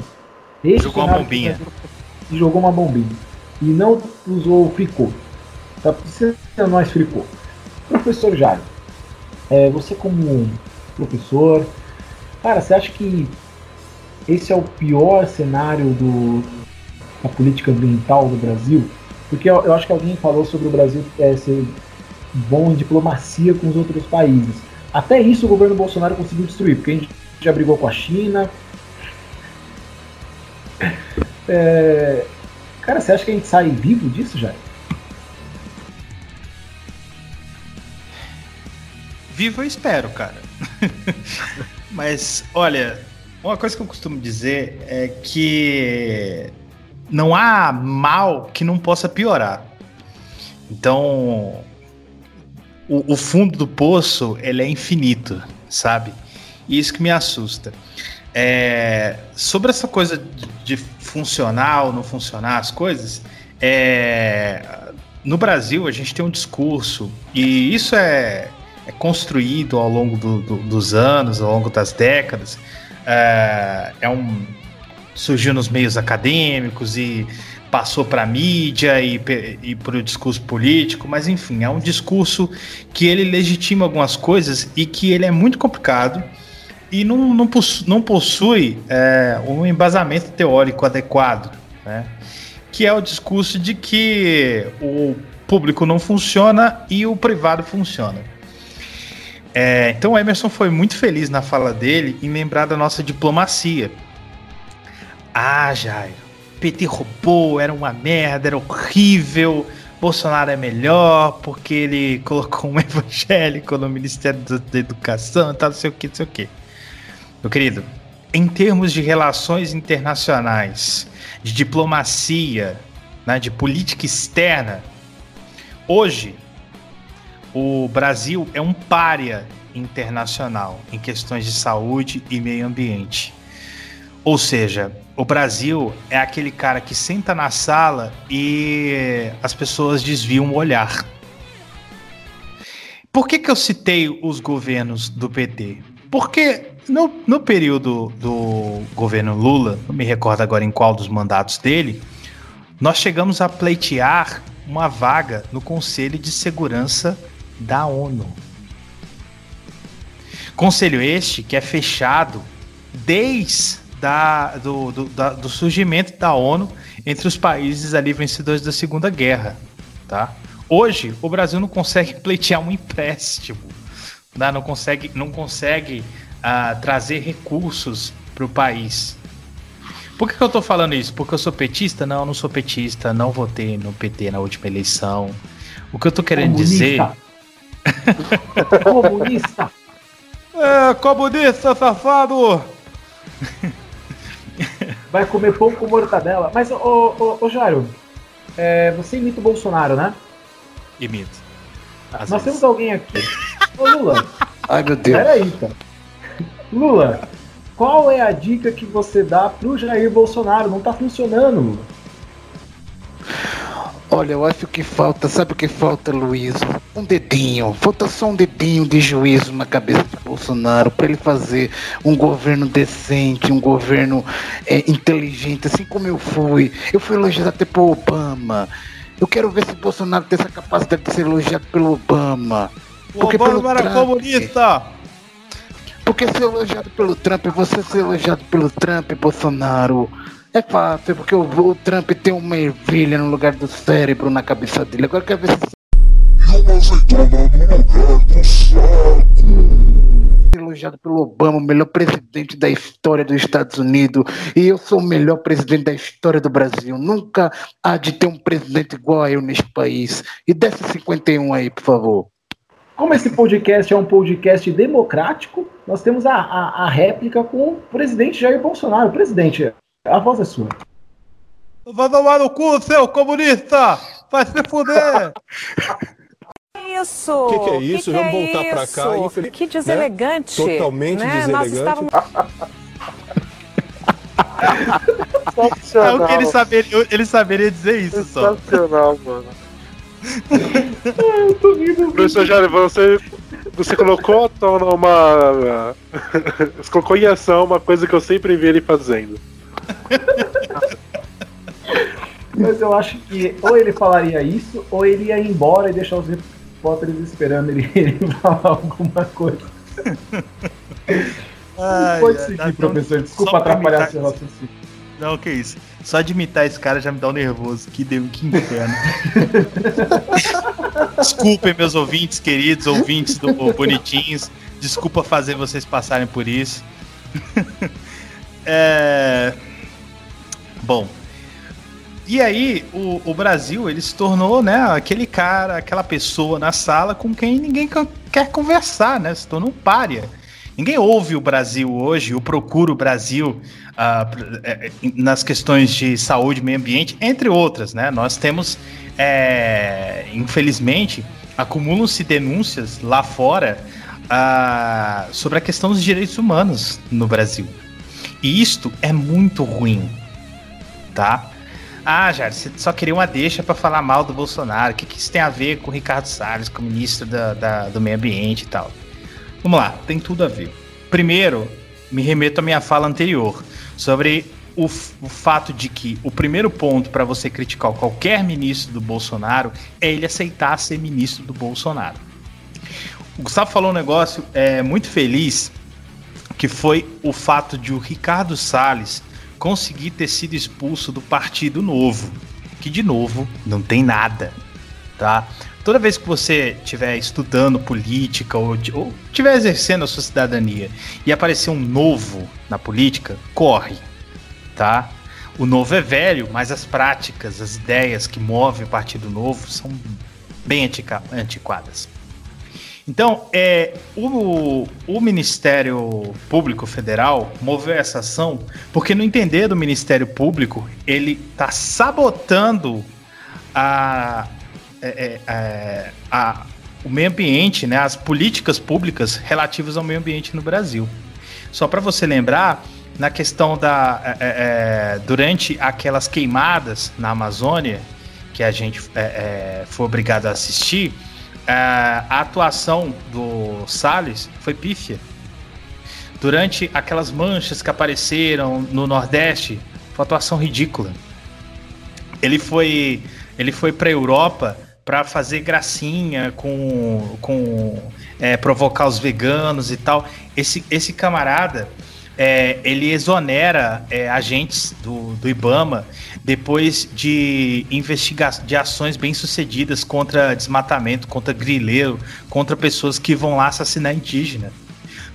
Esse jogou uma bombinha. E jogou uma bombinha. E não usou o fricô. Tá precisando mais fricô. Professor Jairo, é, você como professor, cara, você acha que esse é o pior cenário do, da política ambiental do Brasil? Porque eu, eu, acho que alguém falou sobre o Brasil é, ser bom em diplomacia com os outros países. Até isso o governo Bolsonaro conseguiu destruir, porque a gente já brigou com a China. É... Cara, você acha que a gente sai vivo disso, já? Vivo eu espero, cara. Mas, olha, uma coisa que eu costumo dizer é que não há mal que não possa piorar. Então, o, o, fundo do poço ele é infinito, sabe? E isso que me assusta. É, sobre essa coisa de, de, funcionar ou não funcionar as coisas, é, no Brasil a gente tem um discurso e isso é, é construído ao longo do, do, dos anos, ao longo das décadas. É, é um surgiu nos meios acadêmicos e passou para a mídia e, e para o discurso político, mas enfim, é um discurso que ele legitima algumas coisas e que ele é muito complicado e não, não, possui, não possui é, um embasamento teórico adequado, né? que é o discurso de que o público não funciona e o privado funciona. É, então Emerson foi muito feliz na fala dele em lembrar da nossa diplomacia Ah, Jairo, PT roubou, era uma merda, era horrível. Bolsonaro é melhor porque ele colocou um evangélico no Ministério da Educação, tal, não sei o que, não sei o que. Meu querido, em termos de relações internacionais, de diplomacia, né, de política externa, hoje o Brasil é um pária internacional em questões de saúde e meio ambiente. Ou seja, o Brasil é aquele cara que senta na sala e as pessoas desviam o olhar. Por que, que eu citei os governos do PT? Porque no, no período do governo Lula, não me recordo agora em qual dos mandatos dele, nós chegamos a pleitear uma vaga no Conselho de Segurança da ONU. Conselho este que é fechado desde da, do, do, da, do surgimento da ONU entre os países ali vencedores da Segunda Guerra. Tá? Hoje, o Brasil não consegue pleitear um empréstimo, tá? não consegue, não consegue uh, trazer recursos para o país. Por que, que eu estou falando isso? Porque eu sou petista? Não, eu não sou petista, não votei no PT na última eleição. O que eu estou querendo Comunista. dizer comunista! É, comunista, safado! Vai comer pão com mortadela. Mas, ô, ô, ô Jairo, é, você imita o Bolsonaro, né? Imito. Às Nós vezes. temos alguém aqui. Ô Lula. Ai, meu Deus. Peraí, então. Lula, qual é a dica que você dá pro Jair Bolsonaro? Não tá funcionando, Lula. Olha, eu acho que falta, sabe o que falta, Luiz? Um dedinho, falta só um dedinho de juízo na cabeça de Bolsonaro para ele fazer um governo decente, um governo é, inteligente, assim como eu fui. Eu fui elogiado até por Obama. Eu quero ver se Bolsonaro tem essa capacidade de ser elogiado pelo Obama. O Porque Obama pelo era Trump, comunista! Porque ser elogiado pelo Trump, você ser elogiado pelo Trump, Bolsonaro. É fácil, porque o, o, Trump tem uma ervilha no lugar do cérebro na cabeça dele. Agora quer ver se. E uma azeitona no lugar do saco. Elogiado pelo Obama, o melhor presidente da história dos Estados Unidos. E eu sou o melhor presidente da história do Brasil. Nunca há de ter um presidente igual a eu neste país. E desce 51 aí, por favor. Como esse podcast é um podcast democrático, nós temos a, a, a réplica com o presidente Jair Bolsonaro. Presidente, a voz é sua. Vai tomar no cu, seu comunista! Vai se fuder! Isso! O que, que, é isso? Que Vamos que é voltar para cá. Infeliz... Que deselegante! Né? Totalmente né? deselegante. Estávamos... é o que ele saberia, ele saberia dizer isso só. Sensacional, mano. eu tô rindo. Professor Jário, você, você colocou uma. Você colocou em ação uma coisa que eu sempre vi ele fazendo. Mas eu acho que ou ele falaria isso, ou ele ia embora e deixar os repórteres esperando ele, ele falar alguma coisa. Ai, Pode seguir, professor. Desculpa atrapalhar seu raciocínio. Não, que isso. Só de imitar esse cara já me dá um nervoso. Que deu, que inferno. Desculpem, meus ouvintes, queridos ouvintes do Bonitinhos. Desculpa fazer vocês passarem por isso. é. Bom. E aí, o, o, Brasil, ele se tornou, né, aquele cara, aquela pessoa na sala com quem ninguém quer conversar, né? Se tornou um párea. Ninguém ouve o Brasil hoje, ou procura o Brasil uh, nas questões de saúde meio ambiente, entre outras, né? Nós temos, é, infelizmente, acumulam-se denúncias lá fora uh, sobre a questão dos direitos humanos no Brasil. E isto é muito ruim tá? Ah, Jair, você só queria uma deixa para falar mal do Bolsonaro. O que, que isso tem a ver com o Ricardo Salles, com o ministro da, da, do Meio Ambiente e tal? Vamos lá, tem tudo a ver. Primeiro, me remeto à minha fala anterior sobre o, o fato de que o primeiro ponto para você criticar qualquer ministro do Bolsonaro é ele aceitar ser ministro do Bolsonaro. O Gustavo falou um negócio é, muito feliz, que foi o fato de o Ricardo Salles conseguir ter sido expulso do Partido Novo, que de novo não tem nada, tá? Toda vez que você estiver estudando política ou estiver exercendo a sua cidadania e aparecer um novo na política, corre, tá? o novo é velho, mas as práticas, as ideias que movem o Partido Novo são bem antiquadas. Então, é, o, o Ministério Público Federal moveu essa ação porque, no entender do Ministério Público, ele está sabotando a, é, é, é, a, o meio ambiente, né, as políticas públicas relativas ao meio ambiente no Brasil. Só para você lembrar, na questão da. É, é, durante aquelas queimadas na Amazônia, que a gente é, foi obrigado a assistir, a atuação do Salles foi pífia. Durante aquelas manchas que apareceram no Nordeste, foi uma atuação ridícula. Ele foi, ele foi para a Europa para fazer gracinha com, com é, provocar os veganos e tal. Esse, esse camarada, é, ele exonera é, agentes do, do IBAMA depois de investigações de ações bem sucedidas contra desmatamento, contra grileiro, contra pessoas que vão lá assassinar indígena.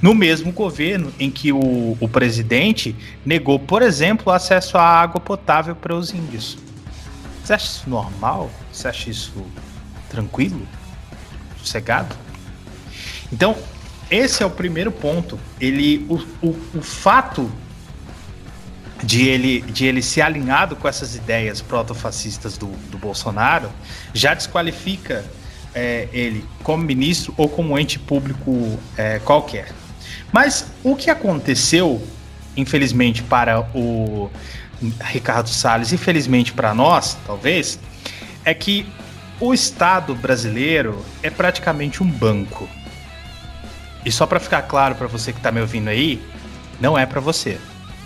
No mesmo governo em que o, o presidente negou, por exemplo, acesso à água potável para os índios. Você acha isso normal? Você acha isso tranquilo? Sossegado? Então, esse é o primeiro ponto. Ele, o, o, o fato de ele, de ele ser alinhado com essas ideias protofascistas do, do Bolsonaro já desqualifica é, ele como ministro ou como ente público é, qualquer. Mas o que aconteceu, infelizmente, para o Ricardo Salles, infelizmente para nós, talvez, é que o Estado brasileiro é praticamente um banco. E só para ficar claro para você que está me ouvindo aí, não é para você,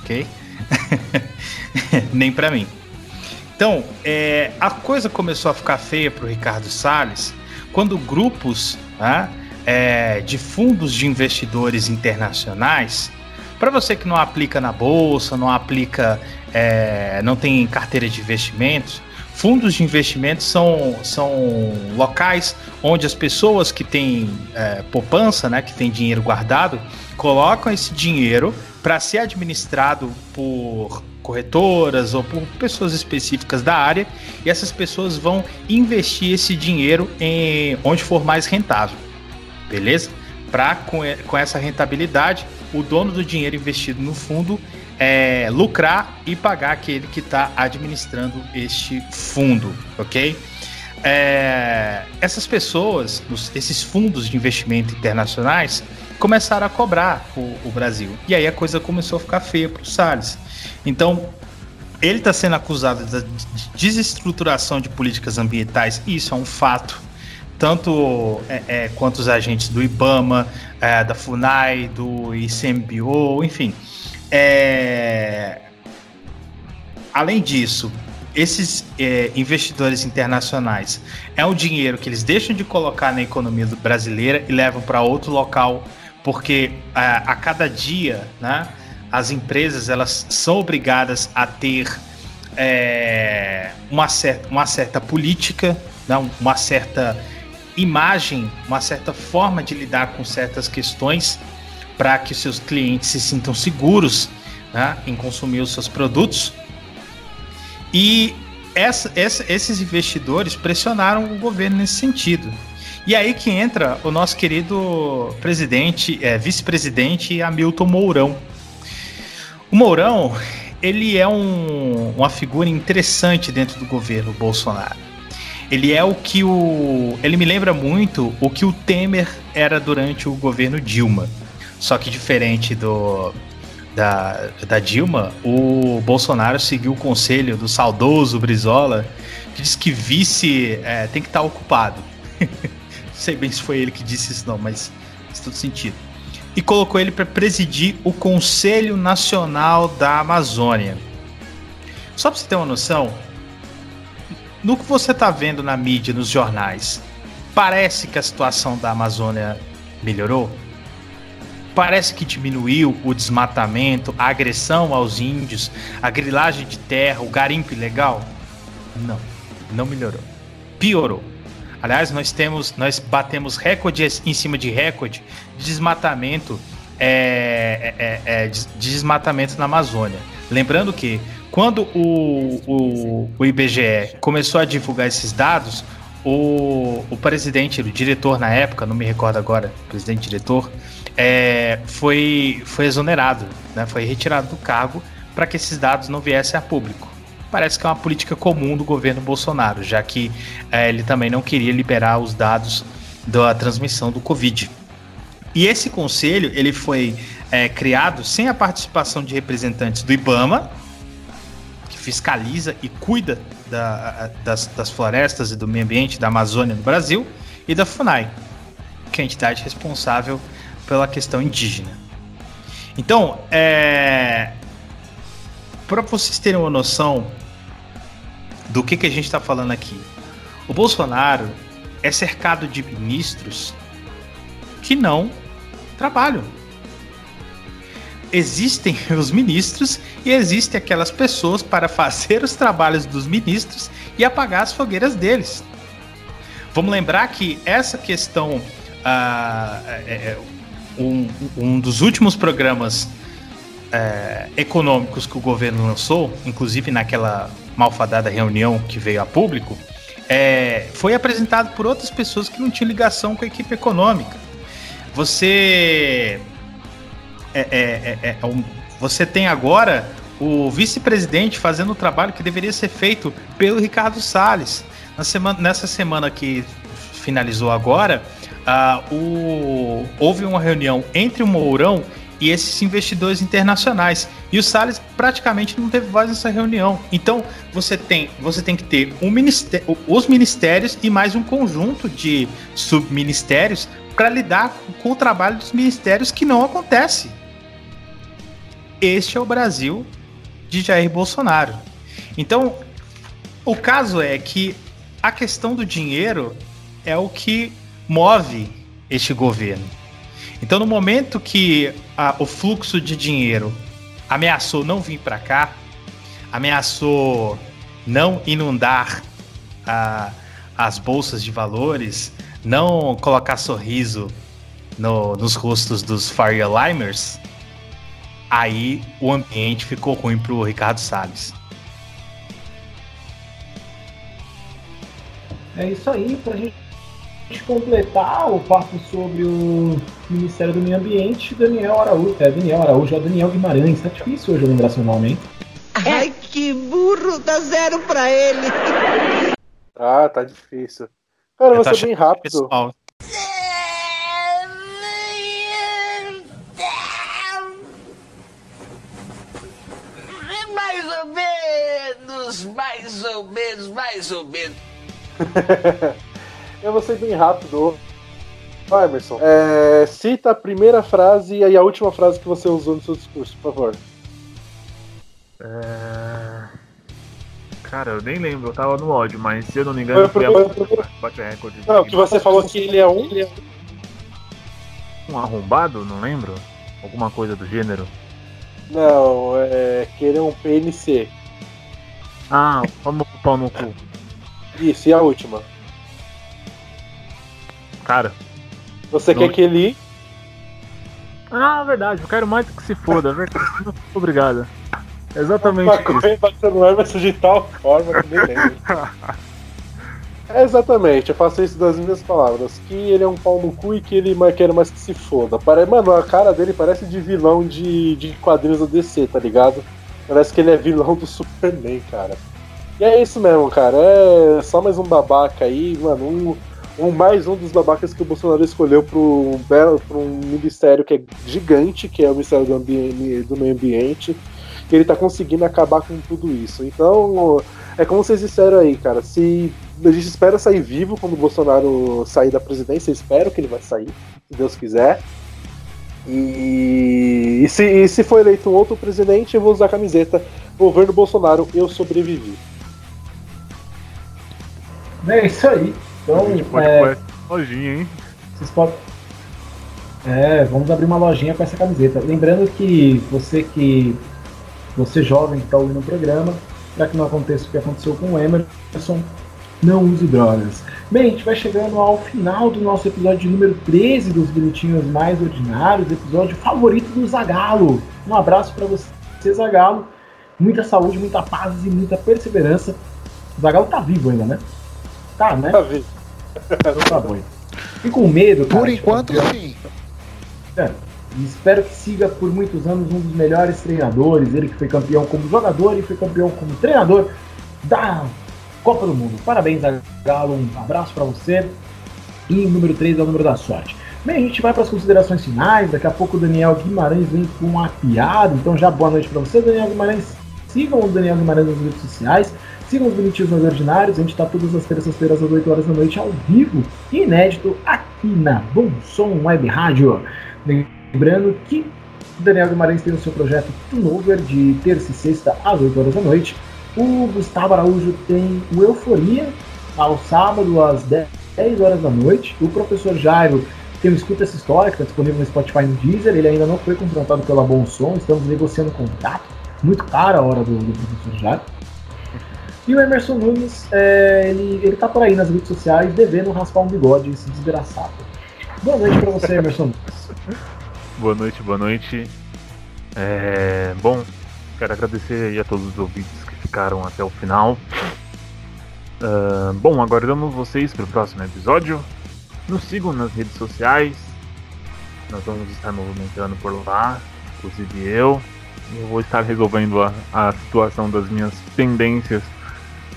ok? Nem para mim. Então, é, a coisa começou a ficar feia para o Ricardo Salles quando grupos né, é, de fundos de investidores internacionais, para você que não aplica na bolsa, não aplica é, não tem carteira de investimentos, fundos de investimentos são, são locais onde as pessoas que têm é, poupança, né, que têm dinheiro guardado, colocam esse dinheiro para ser administrado por corretoras ou por pessoas específicas da área e essas pessoas vão investir esse dinheiro em onde for mais rentável, beleza? Para com, com essa rentabilidade, o dono do dinheiro investido no fundo é, lucrar e pagar aquele que está administrando este fundo, ok? É, essas pessoas, esses fundos de investimento internacionais, começaram a cobrar o, o Brasil. E aí a coisa começou a ficar feia para o Salles. Então, ele está sendo acusado de desestruturação de políticas ambientais, e isso é um fato. Tanto é, é, quanto os agentes do IBAMA, é, da FUNAI, do ICMBio, enfim. É... Além disso, esses é, investidores internacionais é um dinheiro que eles deixam de colocar na economia brasileira e levam para outro local, porque a, é, a cada dia, né, as empresas elas são obrigadas a ter é, uma, certa, uma certa política, né, uma certa imagem, uma certa forma de lidar com certas questões para que seus clientes se sintam seguros né, em consumir os seus produtos. E essa, essa, esses investidores pressionaram o governo nesse sentido. E aí que entra o nosso querido presidente, é, vice-presidente Hamilton Mourão. O Mourão, ele é um, uma figura interessante dentro do governo Bolsonaro. Ele é o que o. Ele me lembra muito o que o Temer era durante o governo Dilma. Só que diferente do, da, da Dilma, o Bolsonaro seguiu o conselho do saudoso Brizola, que diz que vice é, tem que estar tá ocupado. não sei bem se foi ele que disse isso, não, mas faz todo sentido. E colocou ele para presidir o Conselho Nacional da Amazônia. Só para você ter uma noção, no que você está vendo na mídia, nos jornais, parece que a situação da Amazônia melhorou? Parece que diminuiu o desmatamento, a agressão aos índios, a grilagem de terra, o garimpo ilegal? Não, não melhorou. Piorou. Aliás, nós temos, nós batemos recorde em cima de recorde de desmatamento, é, é, é, é de desmatamento na Amazônia. Lembrando que Quando o, o, o IBGE começou a divulgar esses dados, o, o presidente, o diretor na época, não me recordo agora, presidente diretor, é, foi, foi exonerado, né, foi retirado do cargo para que esses dados não viessem a público. Parece que é uma política comum do governo Bolsonaro, já que é, ele também não queria liberar os dados da transmissão do Covid. E esse conselho ele foi é, criado sem a participação de representantes do IBAMA, que fiscaliza e cuida da, das, das, florestas e do meio ambiente da Amazônia no Brasil, e da FUNAI, que é a entidade responsável pela questão indígena. Então, é, para vocês terem uma noção do que, que a gente está falando aqui, o Bolsonaro é cercado de ministros que não trabalham. Existem os ministros e existem aquelas pessoas para fazer os trabalhos dos ministros e apagar as fogueiras deles. Vamos lembrar que essa questão, uh, é, um, um, dos últimos programas é, econômicos que o governo lançou, inclusive naquela malfadada reunião que veio a público, é, foi apresentado por outras pessoas que não tinham ligação com a equipe econômica. Você é, é, é, é um, você tem agora o vice-presidente fazendo o trabalho que deveria ser feito pelo Ricardo Salles. Na semana, nessa semana que finalizou agora, uh, o, houve uma reunião entre o Mourão e esses investidores internacionais. E o Salles praticamente não teve voz nessa reunião. Então você tem, você tem que ter um ministério, os ministérios e mais um conjunto de subministérios para lidar com o trabalho dos ministérios que não acontece. Este é o Brasil de Jair Bolsonaro. Então, o caso é que a questão do dinheiro é o que move este governo. Então, no momento que a, o fluxo de dinheiro ameaçou não vir para cá, ameaçou não inundar a, as bolsas de valores, não colocar sorriso no, nos rostos dos Firelimers, aí o ambiente ficou ruim pro Ricardo Salles. É isso aí, pra gente completar o papo sobre o Ministério do Meio Ambiente, Daniel Araújo. É, Daniel Araújo, é Daniel Guimarães. Tá difícil hoje eu lembrar seu nome, hein? Ai, que burro, dá zero pra ele. Ah, tá difícil. Cara, eu ser bem rápido. Pessoal. Mais ou menos, mais ou menos, mais ou menos. Eu vou ser bem rápido. Emerson, é, cita a primeira frase e a última frase que você usou no seu discurso, por favor. É... Cara, eu nem lembro, eu tava no ódio, mas se eu não me engano, foi, foi, foi, foi. bate recorde. Não, que você falou que ele é um. Um arrombado, não lembro? Alguma coisa do gênero. Não, é. Querer um PNC. Ah, vamos pau no cu. Isso, e a última? Cara. Você não... quer que ele. Ah, verdade, eu quero mais que se foda, é verdade. Obrigado. Exatamente. Maconha batendo Emerson de tal forma que nem lembro. É exatamente, eu faço isso das minhas palavras. Que ele é um pau no cu e que ele quer mais que se foda. Pare... Mano, a cara dele parece de vilão de, de quadrinhos do DC, tá ligado? Parece que ele é vilão do Superman, cara. E é isso mesmo, cara. É só mais um babaca aí, mano. Um, um, mais um dos babacas que o Bolsonaro escolheu para um, um ministério que é gigante, que é o Ministério do, do Meio Ambiente, ele está conseguindo acabar com tudo isso. Então, é como vocês disseram aí, cara, se a gente espera sair vivo quando o Bolsonaro sair da presidência, espero que ele vai sair, se Deus quiser. E, e, se, e se for eleito um outro presidente, eu vou usar a camiseta Governo Bolsonaro, eu sobrevivi. É isso aí. Então, a gente pode é, pôr lojinha, hein? Vocês podem. É, vamos abrir uma lojinha com essa camiseta. Lembrando que você que. Você jovem que está ouvindo o programa, para que não aconteça o que aconteceu com o Emerson, não use drogas. Bem, a gente vai chegando ao final do nosso episódio número 13 dos Bonitinhos Mais Ordinários, episódio favorito do Zagalo. Um abraço para você, Zagalo. muita saúde, muita paz e muita perseverança. O Zagallo tá vivo ainda, né? Tá, né? Tá vivo. Então tá bom. Fico com medo, cara. Por enquanto, campeão. sim. É, e espero que siga por muitos anos um dos melhores treinadores. Ele que foi campeão como jogador e foi campeão como treinador da Copa do Mundo. Parabéns, Galo. Um abraço pra você. E o número 3 é o número da sorte. Bem, a gente vai para as considerações finais. Daqui a pouco o Daniel Guimarães vem com uma piada. Então, já boa noite para você, Daniel Guimarães. Sigam o Daniel Guimarães nas redes sociais. Sigam os Bonitinhos Ordinários. A gente está todas as terças-feiras às 8 horas da noite ao vivo inédito aqui na Bom Som Web Rádio. Lembrando que Daniel Guimarães tem o seu projeto Tunover de terça e sexta às 8 horas da noite. O Gustavo Araújo tem o Euforia ao sábado às 10 horas da noite. O professor Jairo tem o Escuta Essa História, que está disponível no Spotify e no Deezer. Ele ainda não foi contratado pela Bom Som, estamos negociando contrato. Muito cara a hora do, do professor Jairo. E o Emerson Nunes, é, ele, ele tá por aí nas redes sociais devendo raspar um bigode, esse desgraçado. Boa noite pra você, Emerson Nunes. Boa noite, boa noite. É, bom, quero agradecer a todos os ouvintes que ficaram até o final. Ah, bom, aguardamos vocês para o próximo episódio. Nos sigam nas redes sociais. Nós vamos estar movimentando por lá, inclusive eu. Eu vou estar resolvendo a, a situação das minhas pendências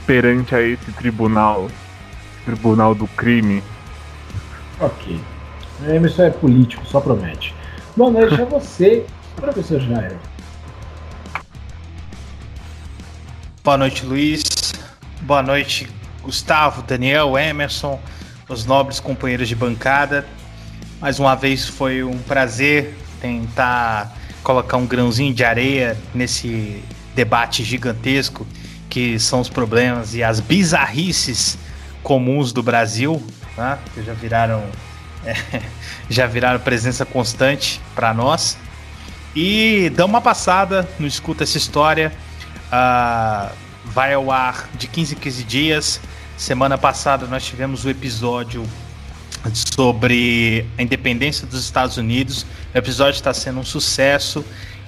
perante a esse tribunal, tribunal do crime. Ok. O Emerson é político, só promete. Boa noite a você, professor Jairo. Boa noite, Luiz. Boa noite, Gustavo, Daniel, Emerson, os nobres companheiros de bancada. Mais uma vez foi um prazer tentar colocar um grãozinho de areia nesse debate gigantesco que são os problemas e as bizarrices comuns do Brasil, né? que já viraram é, já viraram presença constante para nós. E dá uma passada no Escuta essa história. Ah, vai ao ar de 15 em 15 dias. Semana passada nós tivemos o episódio sobre a independência dos Estados Unidos. O episódio está sendo um sucesso.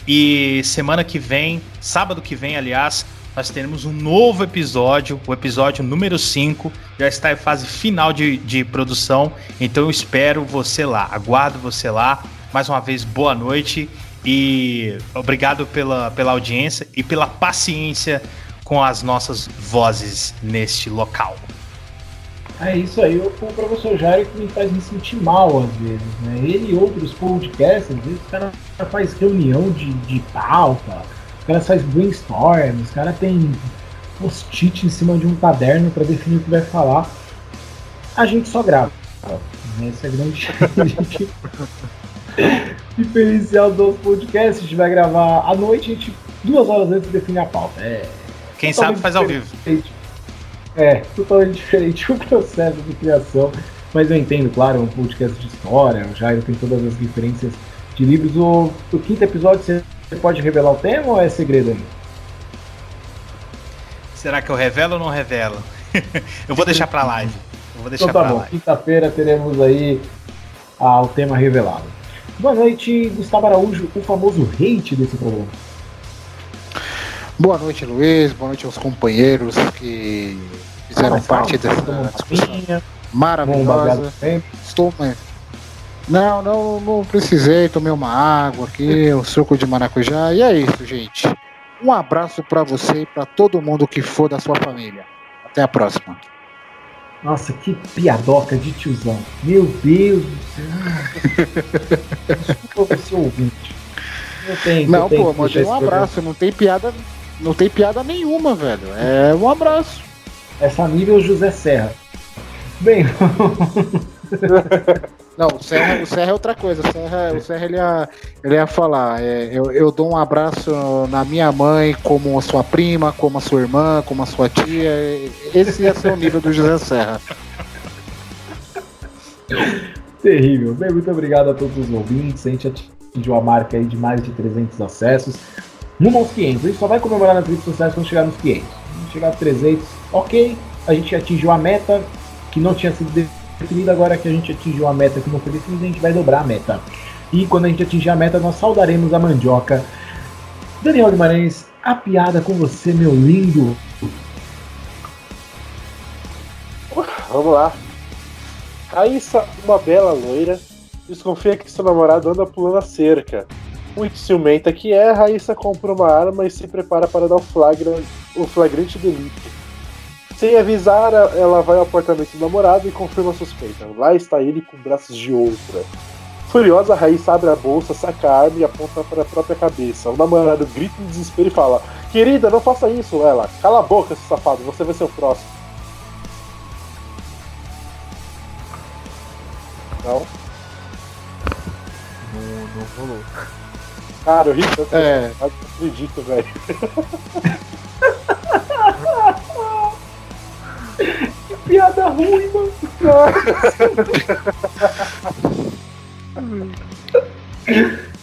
E semana que vem, sábado que vem, aliás, nós teremos um novo episódio, o episódio número 5. Já está em fase final de, de produção. Então eu espero você lá. Aguardo você lá. Mais uma vez, boa noite. E obrigado pela, pela audiência e pela paciência com as nossas vozes neste local. É isso aí, o o professor Jairo que me faz me sentir mal às vezes, né? Ele e outros podcasts, às vezes o cara faz reunião de, de pauta, caras faz brainstorm, os caras tem post-it em cima de um caderno para definir o que vai falar. A gente só grava. né? Essa é a grande diferencial do podcast. A gente vai gravar à noite, a gente duas horas antes define a pauta. É, Quem totalmente sabe faz ao vivo. É, totalmente diferente o processo de criação. Mas eu entendo, claro, é um podcast de história, o Jairo tem todas as referências de livros. O, o quinto episódio, você pode revelar o tema ou é segredo ainda? Será que eu revelo ou não revelo? eu vou deixar pra live. Eu vou deixar Então tá pra bom, quinta-feira teremos aí ah, o tema revelado. Boa noite, Gustavo Araújo, o famoso hate desse programa. Boa noite, Luiz. Boa noite aos companheiros que fizeram Mas parte dessa discussão maravilhosa. Estou. É. Não, não, não precisei. Tomei uma água aqui, um suco de maracujá. E é isso, gente. Um abraço pra você e pra todo mundo que for da sua família. Até a próxima. Nossa, que piadoca de tiozão. Meu Deus do céu. Desculpa você ouvinte. Eu tenho, Não, eu tenho pô, mandei deixar um programa. abraço. Não tem piada. Não tem piada nenhuma, velho. É um abraço. Essa nível José Serra. Bem, Não, o Serra, o Serra é outra coisa. O Serra, o Serra ele, ia, ele ia falar: é, eu, eu dou um abraço na minha mãe, como a sua prima, como a sua irmã, como a sua tia. Esse ia ser o nível do José Serra. terrível. Bem, muito obrigado a todos os ouvintes. A gente atingiu a marca aí de mais de 300 acessos. Rumo aos 500. A gente só vai comemorar nas redes sociais quando chegar nos 500. Quando chegar a 300, ok. A gente atingiu a meta que não tinha sido definida. Agora que a gente atingiu a meta que não foi definida, a gente vai dobrar a meta. E quando a gente atingir a meta, nós saudaremos a mandioca. Daniel Guimarães, a piada com você, meu lindo. Vamos lá. Raíssa, uma bela loira, desconfia que seu namorado anda pulando a cerca. Muito ciumenta que é, Raíssa compra uma arma e se prepara para dar o, flagra, o flagrante delito. Sem avisar, ela vai ao apartamento do namorado e confirma a suspeita. Lá está ele com braços de outra. Furiosa, Raíssa abre a bolsa, saca a arma e aponta para a própria cabeça. O namorado grita em desespero e fala: Querida, não faça isso. Ela, cala a boca, seu safado, você vai ser o próximo. Não? Não, não rolou. Cara, eu ri tanto. É. Não acredito, velho. que piada ruim, mano.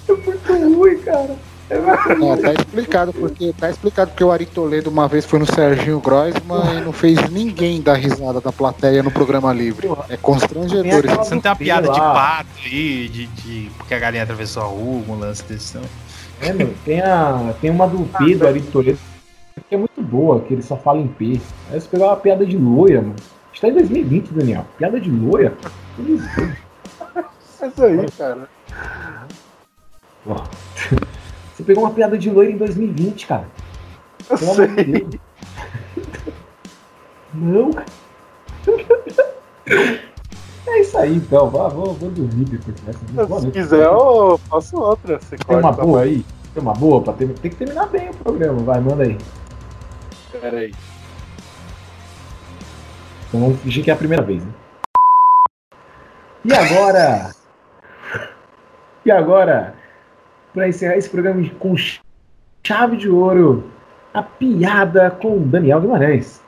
é muito ruim, cara. É muito Não, ruim. tá explicado, porque tá explicado porque o Ari Toledo uma vez foi no Serginho Groisman e não fez ninguém dar risada da plateia no programa livre. É constrangedor. Isso. Você não tem uma piada de pato aí, de, de. Porque a galinha atravessou a rua, um lance desse, não. É, meu, tem, a, tem uma do P do Ari Toledo que é muito boa, que ele só fala em P. Aí você pegou uma piada de loira, mano. A gente tá em 2020, Daniel. Piada de loira? É isso aí, cara. Você pegou uma piada de loira em 2020, cara. Eu Pelo amor de sei. Deus. Não. É isso aí, então. Vou, vou, vou dormir depois dessa. Se quiser, eu faço outra. Você Tem uma boa aí? Tem uma boa pra ter... Tem que terminar bem o programa. Vai, manda aí. Pera aí. Então vamos fingir que é a primeira vez, né? E agora? E agora? Pra encerrar esse programa com chave de ouro, a piada com Daniel Guimarães.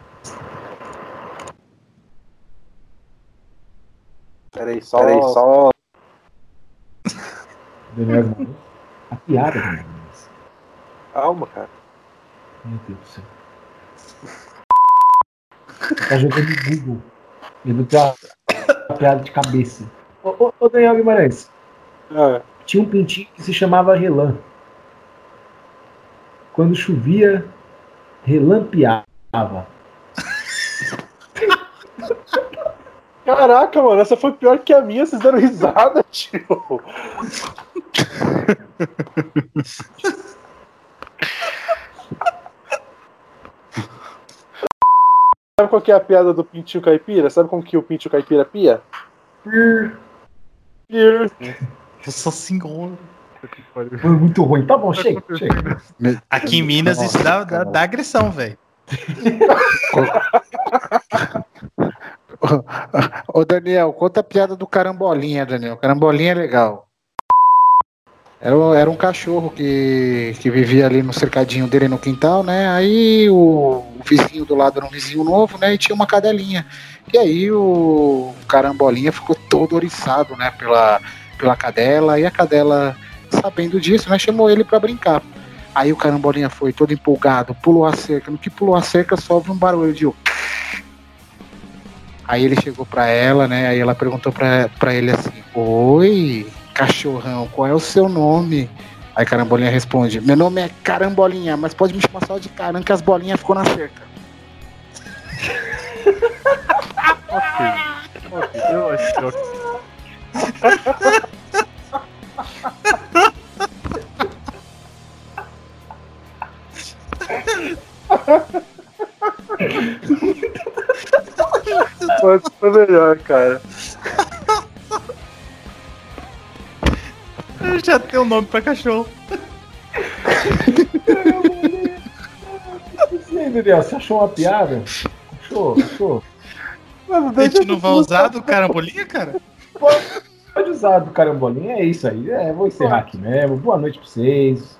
Pera aí, só. Pera aí, só. Daniel Guimarães. A piada com Daniel Guimarães. Calma, cara. Meu Deus do céu. Tá jogando Google. Ele tem uma uma piada de cabeça. Ô, ô, ô Daniel Guimarães, Ah, tinha um pintinho que se chamava Relan. Quando chovia, relampeava. Caraca, mano, essa foi pior que a minha, vocês deram risada, tio. Sabe qual que é a piada do pintinho caipira? Sabe como que o pintinho caipira pia? Pir. Nossa senhora. Foi muito ruim. Tá bom, chega, chega. Aqui em Minas isso dá, dá, dá agressão, velho. Ô Daniel, conta a piada do carambolinha, Daniel. Carambolinha é legal. Era, um- era um cachorro que, que vivia ali no cercadinho dele no quintal, né? Aí o, o vizinho do lado era um vizinho novo, né? E tinha uma cadelinha. E aí o carambolinha ficou todo oriçado, né? Pela, pela cadela. E a cadela, sabendo disso, né? Chamou ele pra brincar. Aí o carambolinha foi todo empolgado, pulou a cerca. No que pulou a cerca, só ouve um barulho de. Aí ele chegou pra ela, né? Aí ela perguntou pra ele assim: Oi, cachorrão, qual é o seu nome? Aí Carambolinha responde: Meu nome é Carambolinha, mas pode me chamar só de Caram, que as bolinhas ficou na cerca. Ok, eu acho que ok. Ser melhor, cara. Eu já tenho um nome pra cachorro. E aí, Daniel, você achou uma piada? Achou? Achou? Mano, A gente não vai usar do carambolinha, cara? Pode usar do carambolinha, é isso aí. É, vou encerrar aqui mesmo. Boa noite pra vocês.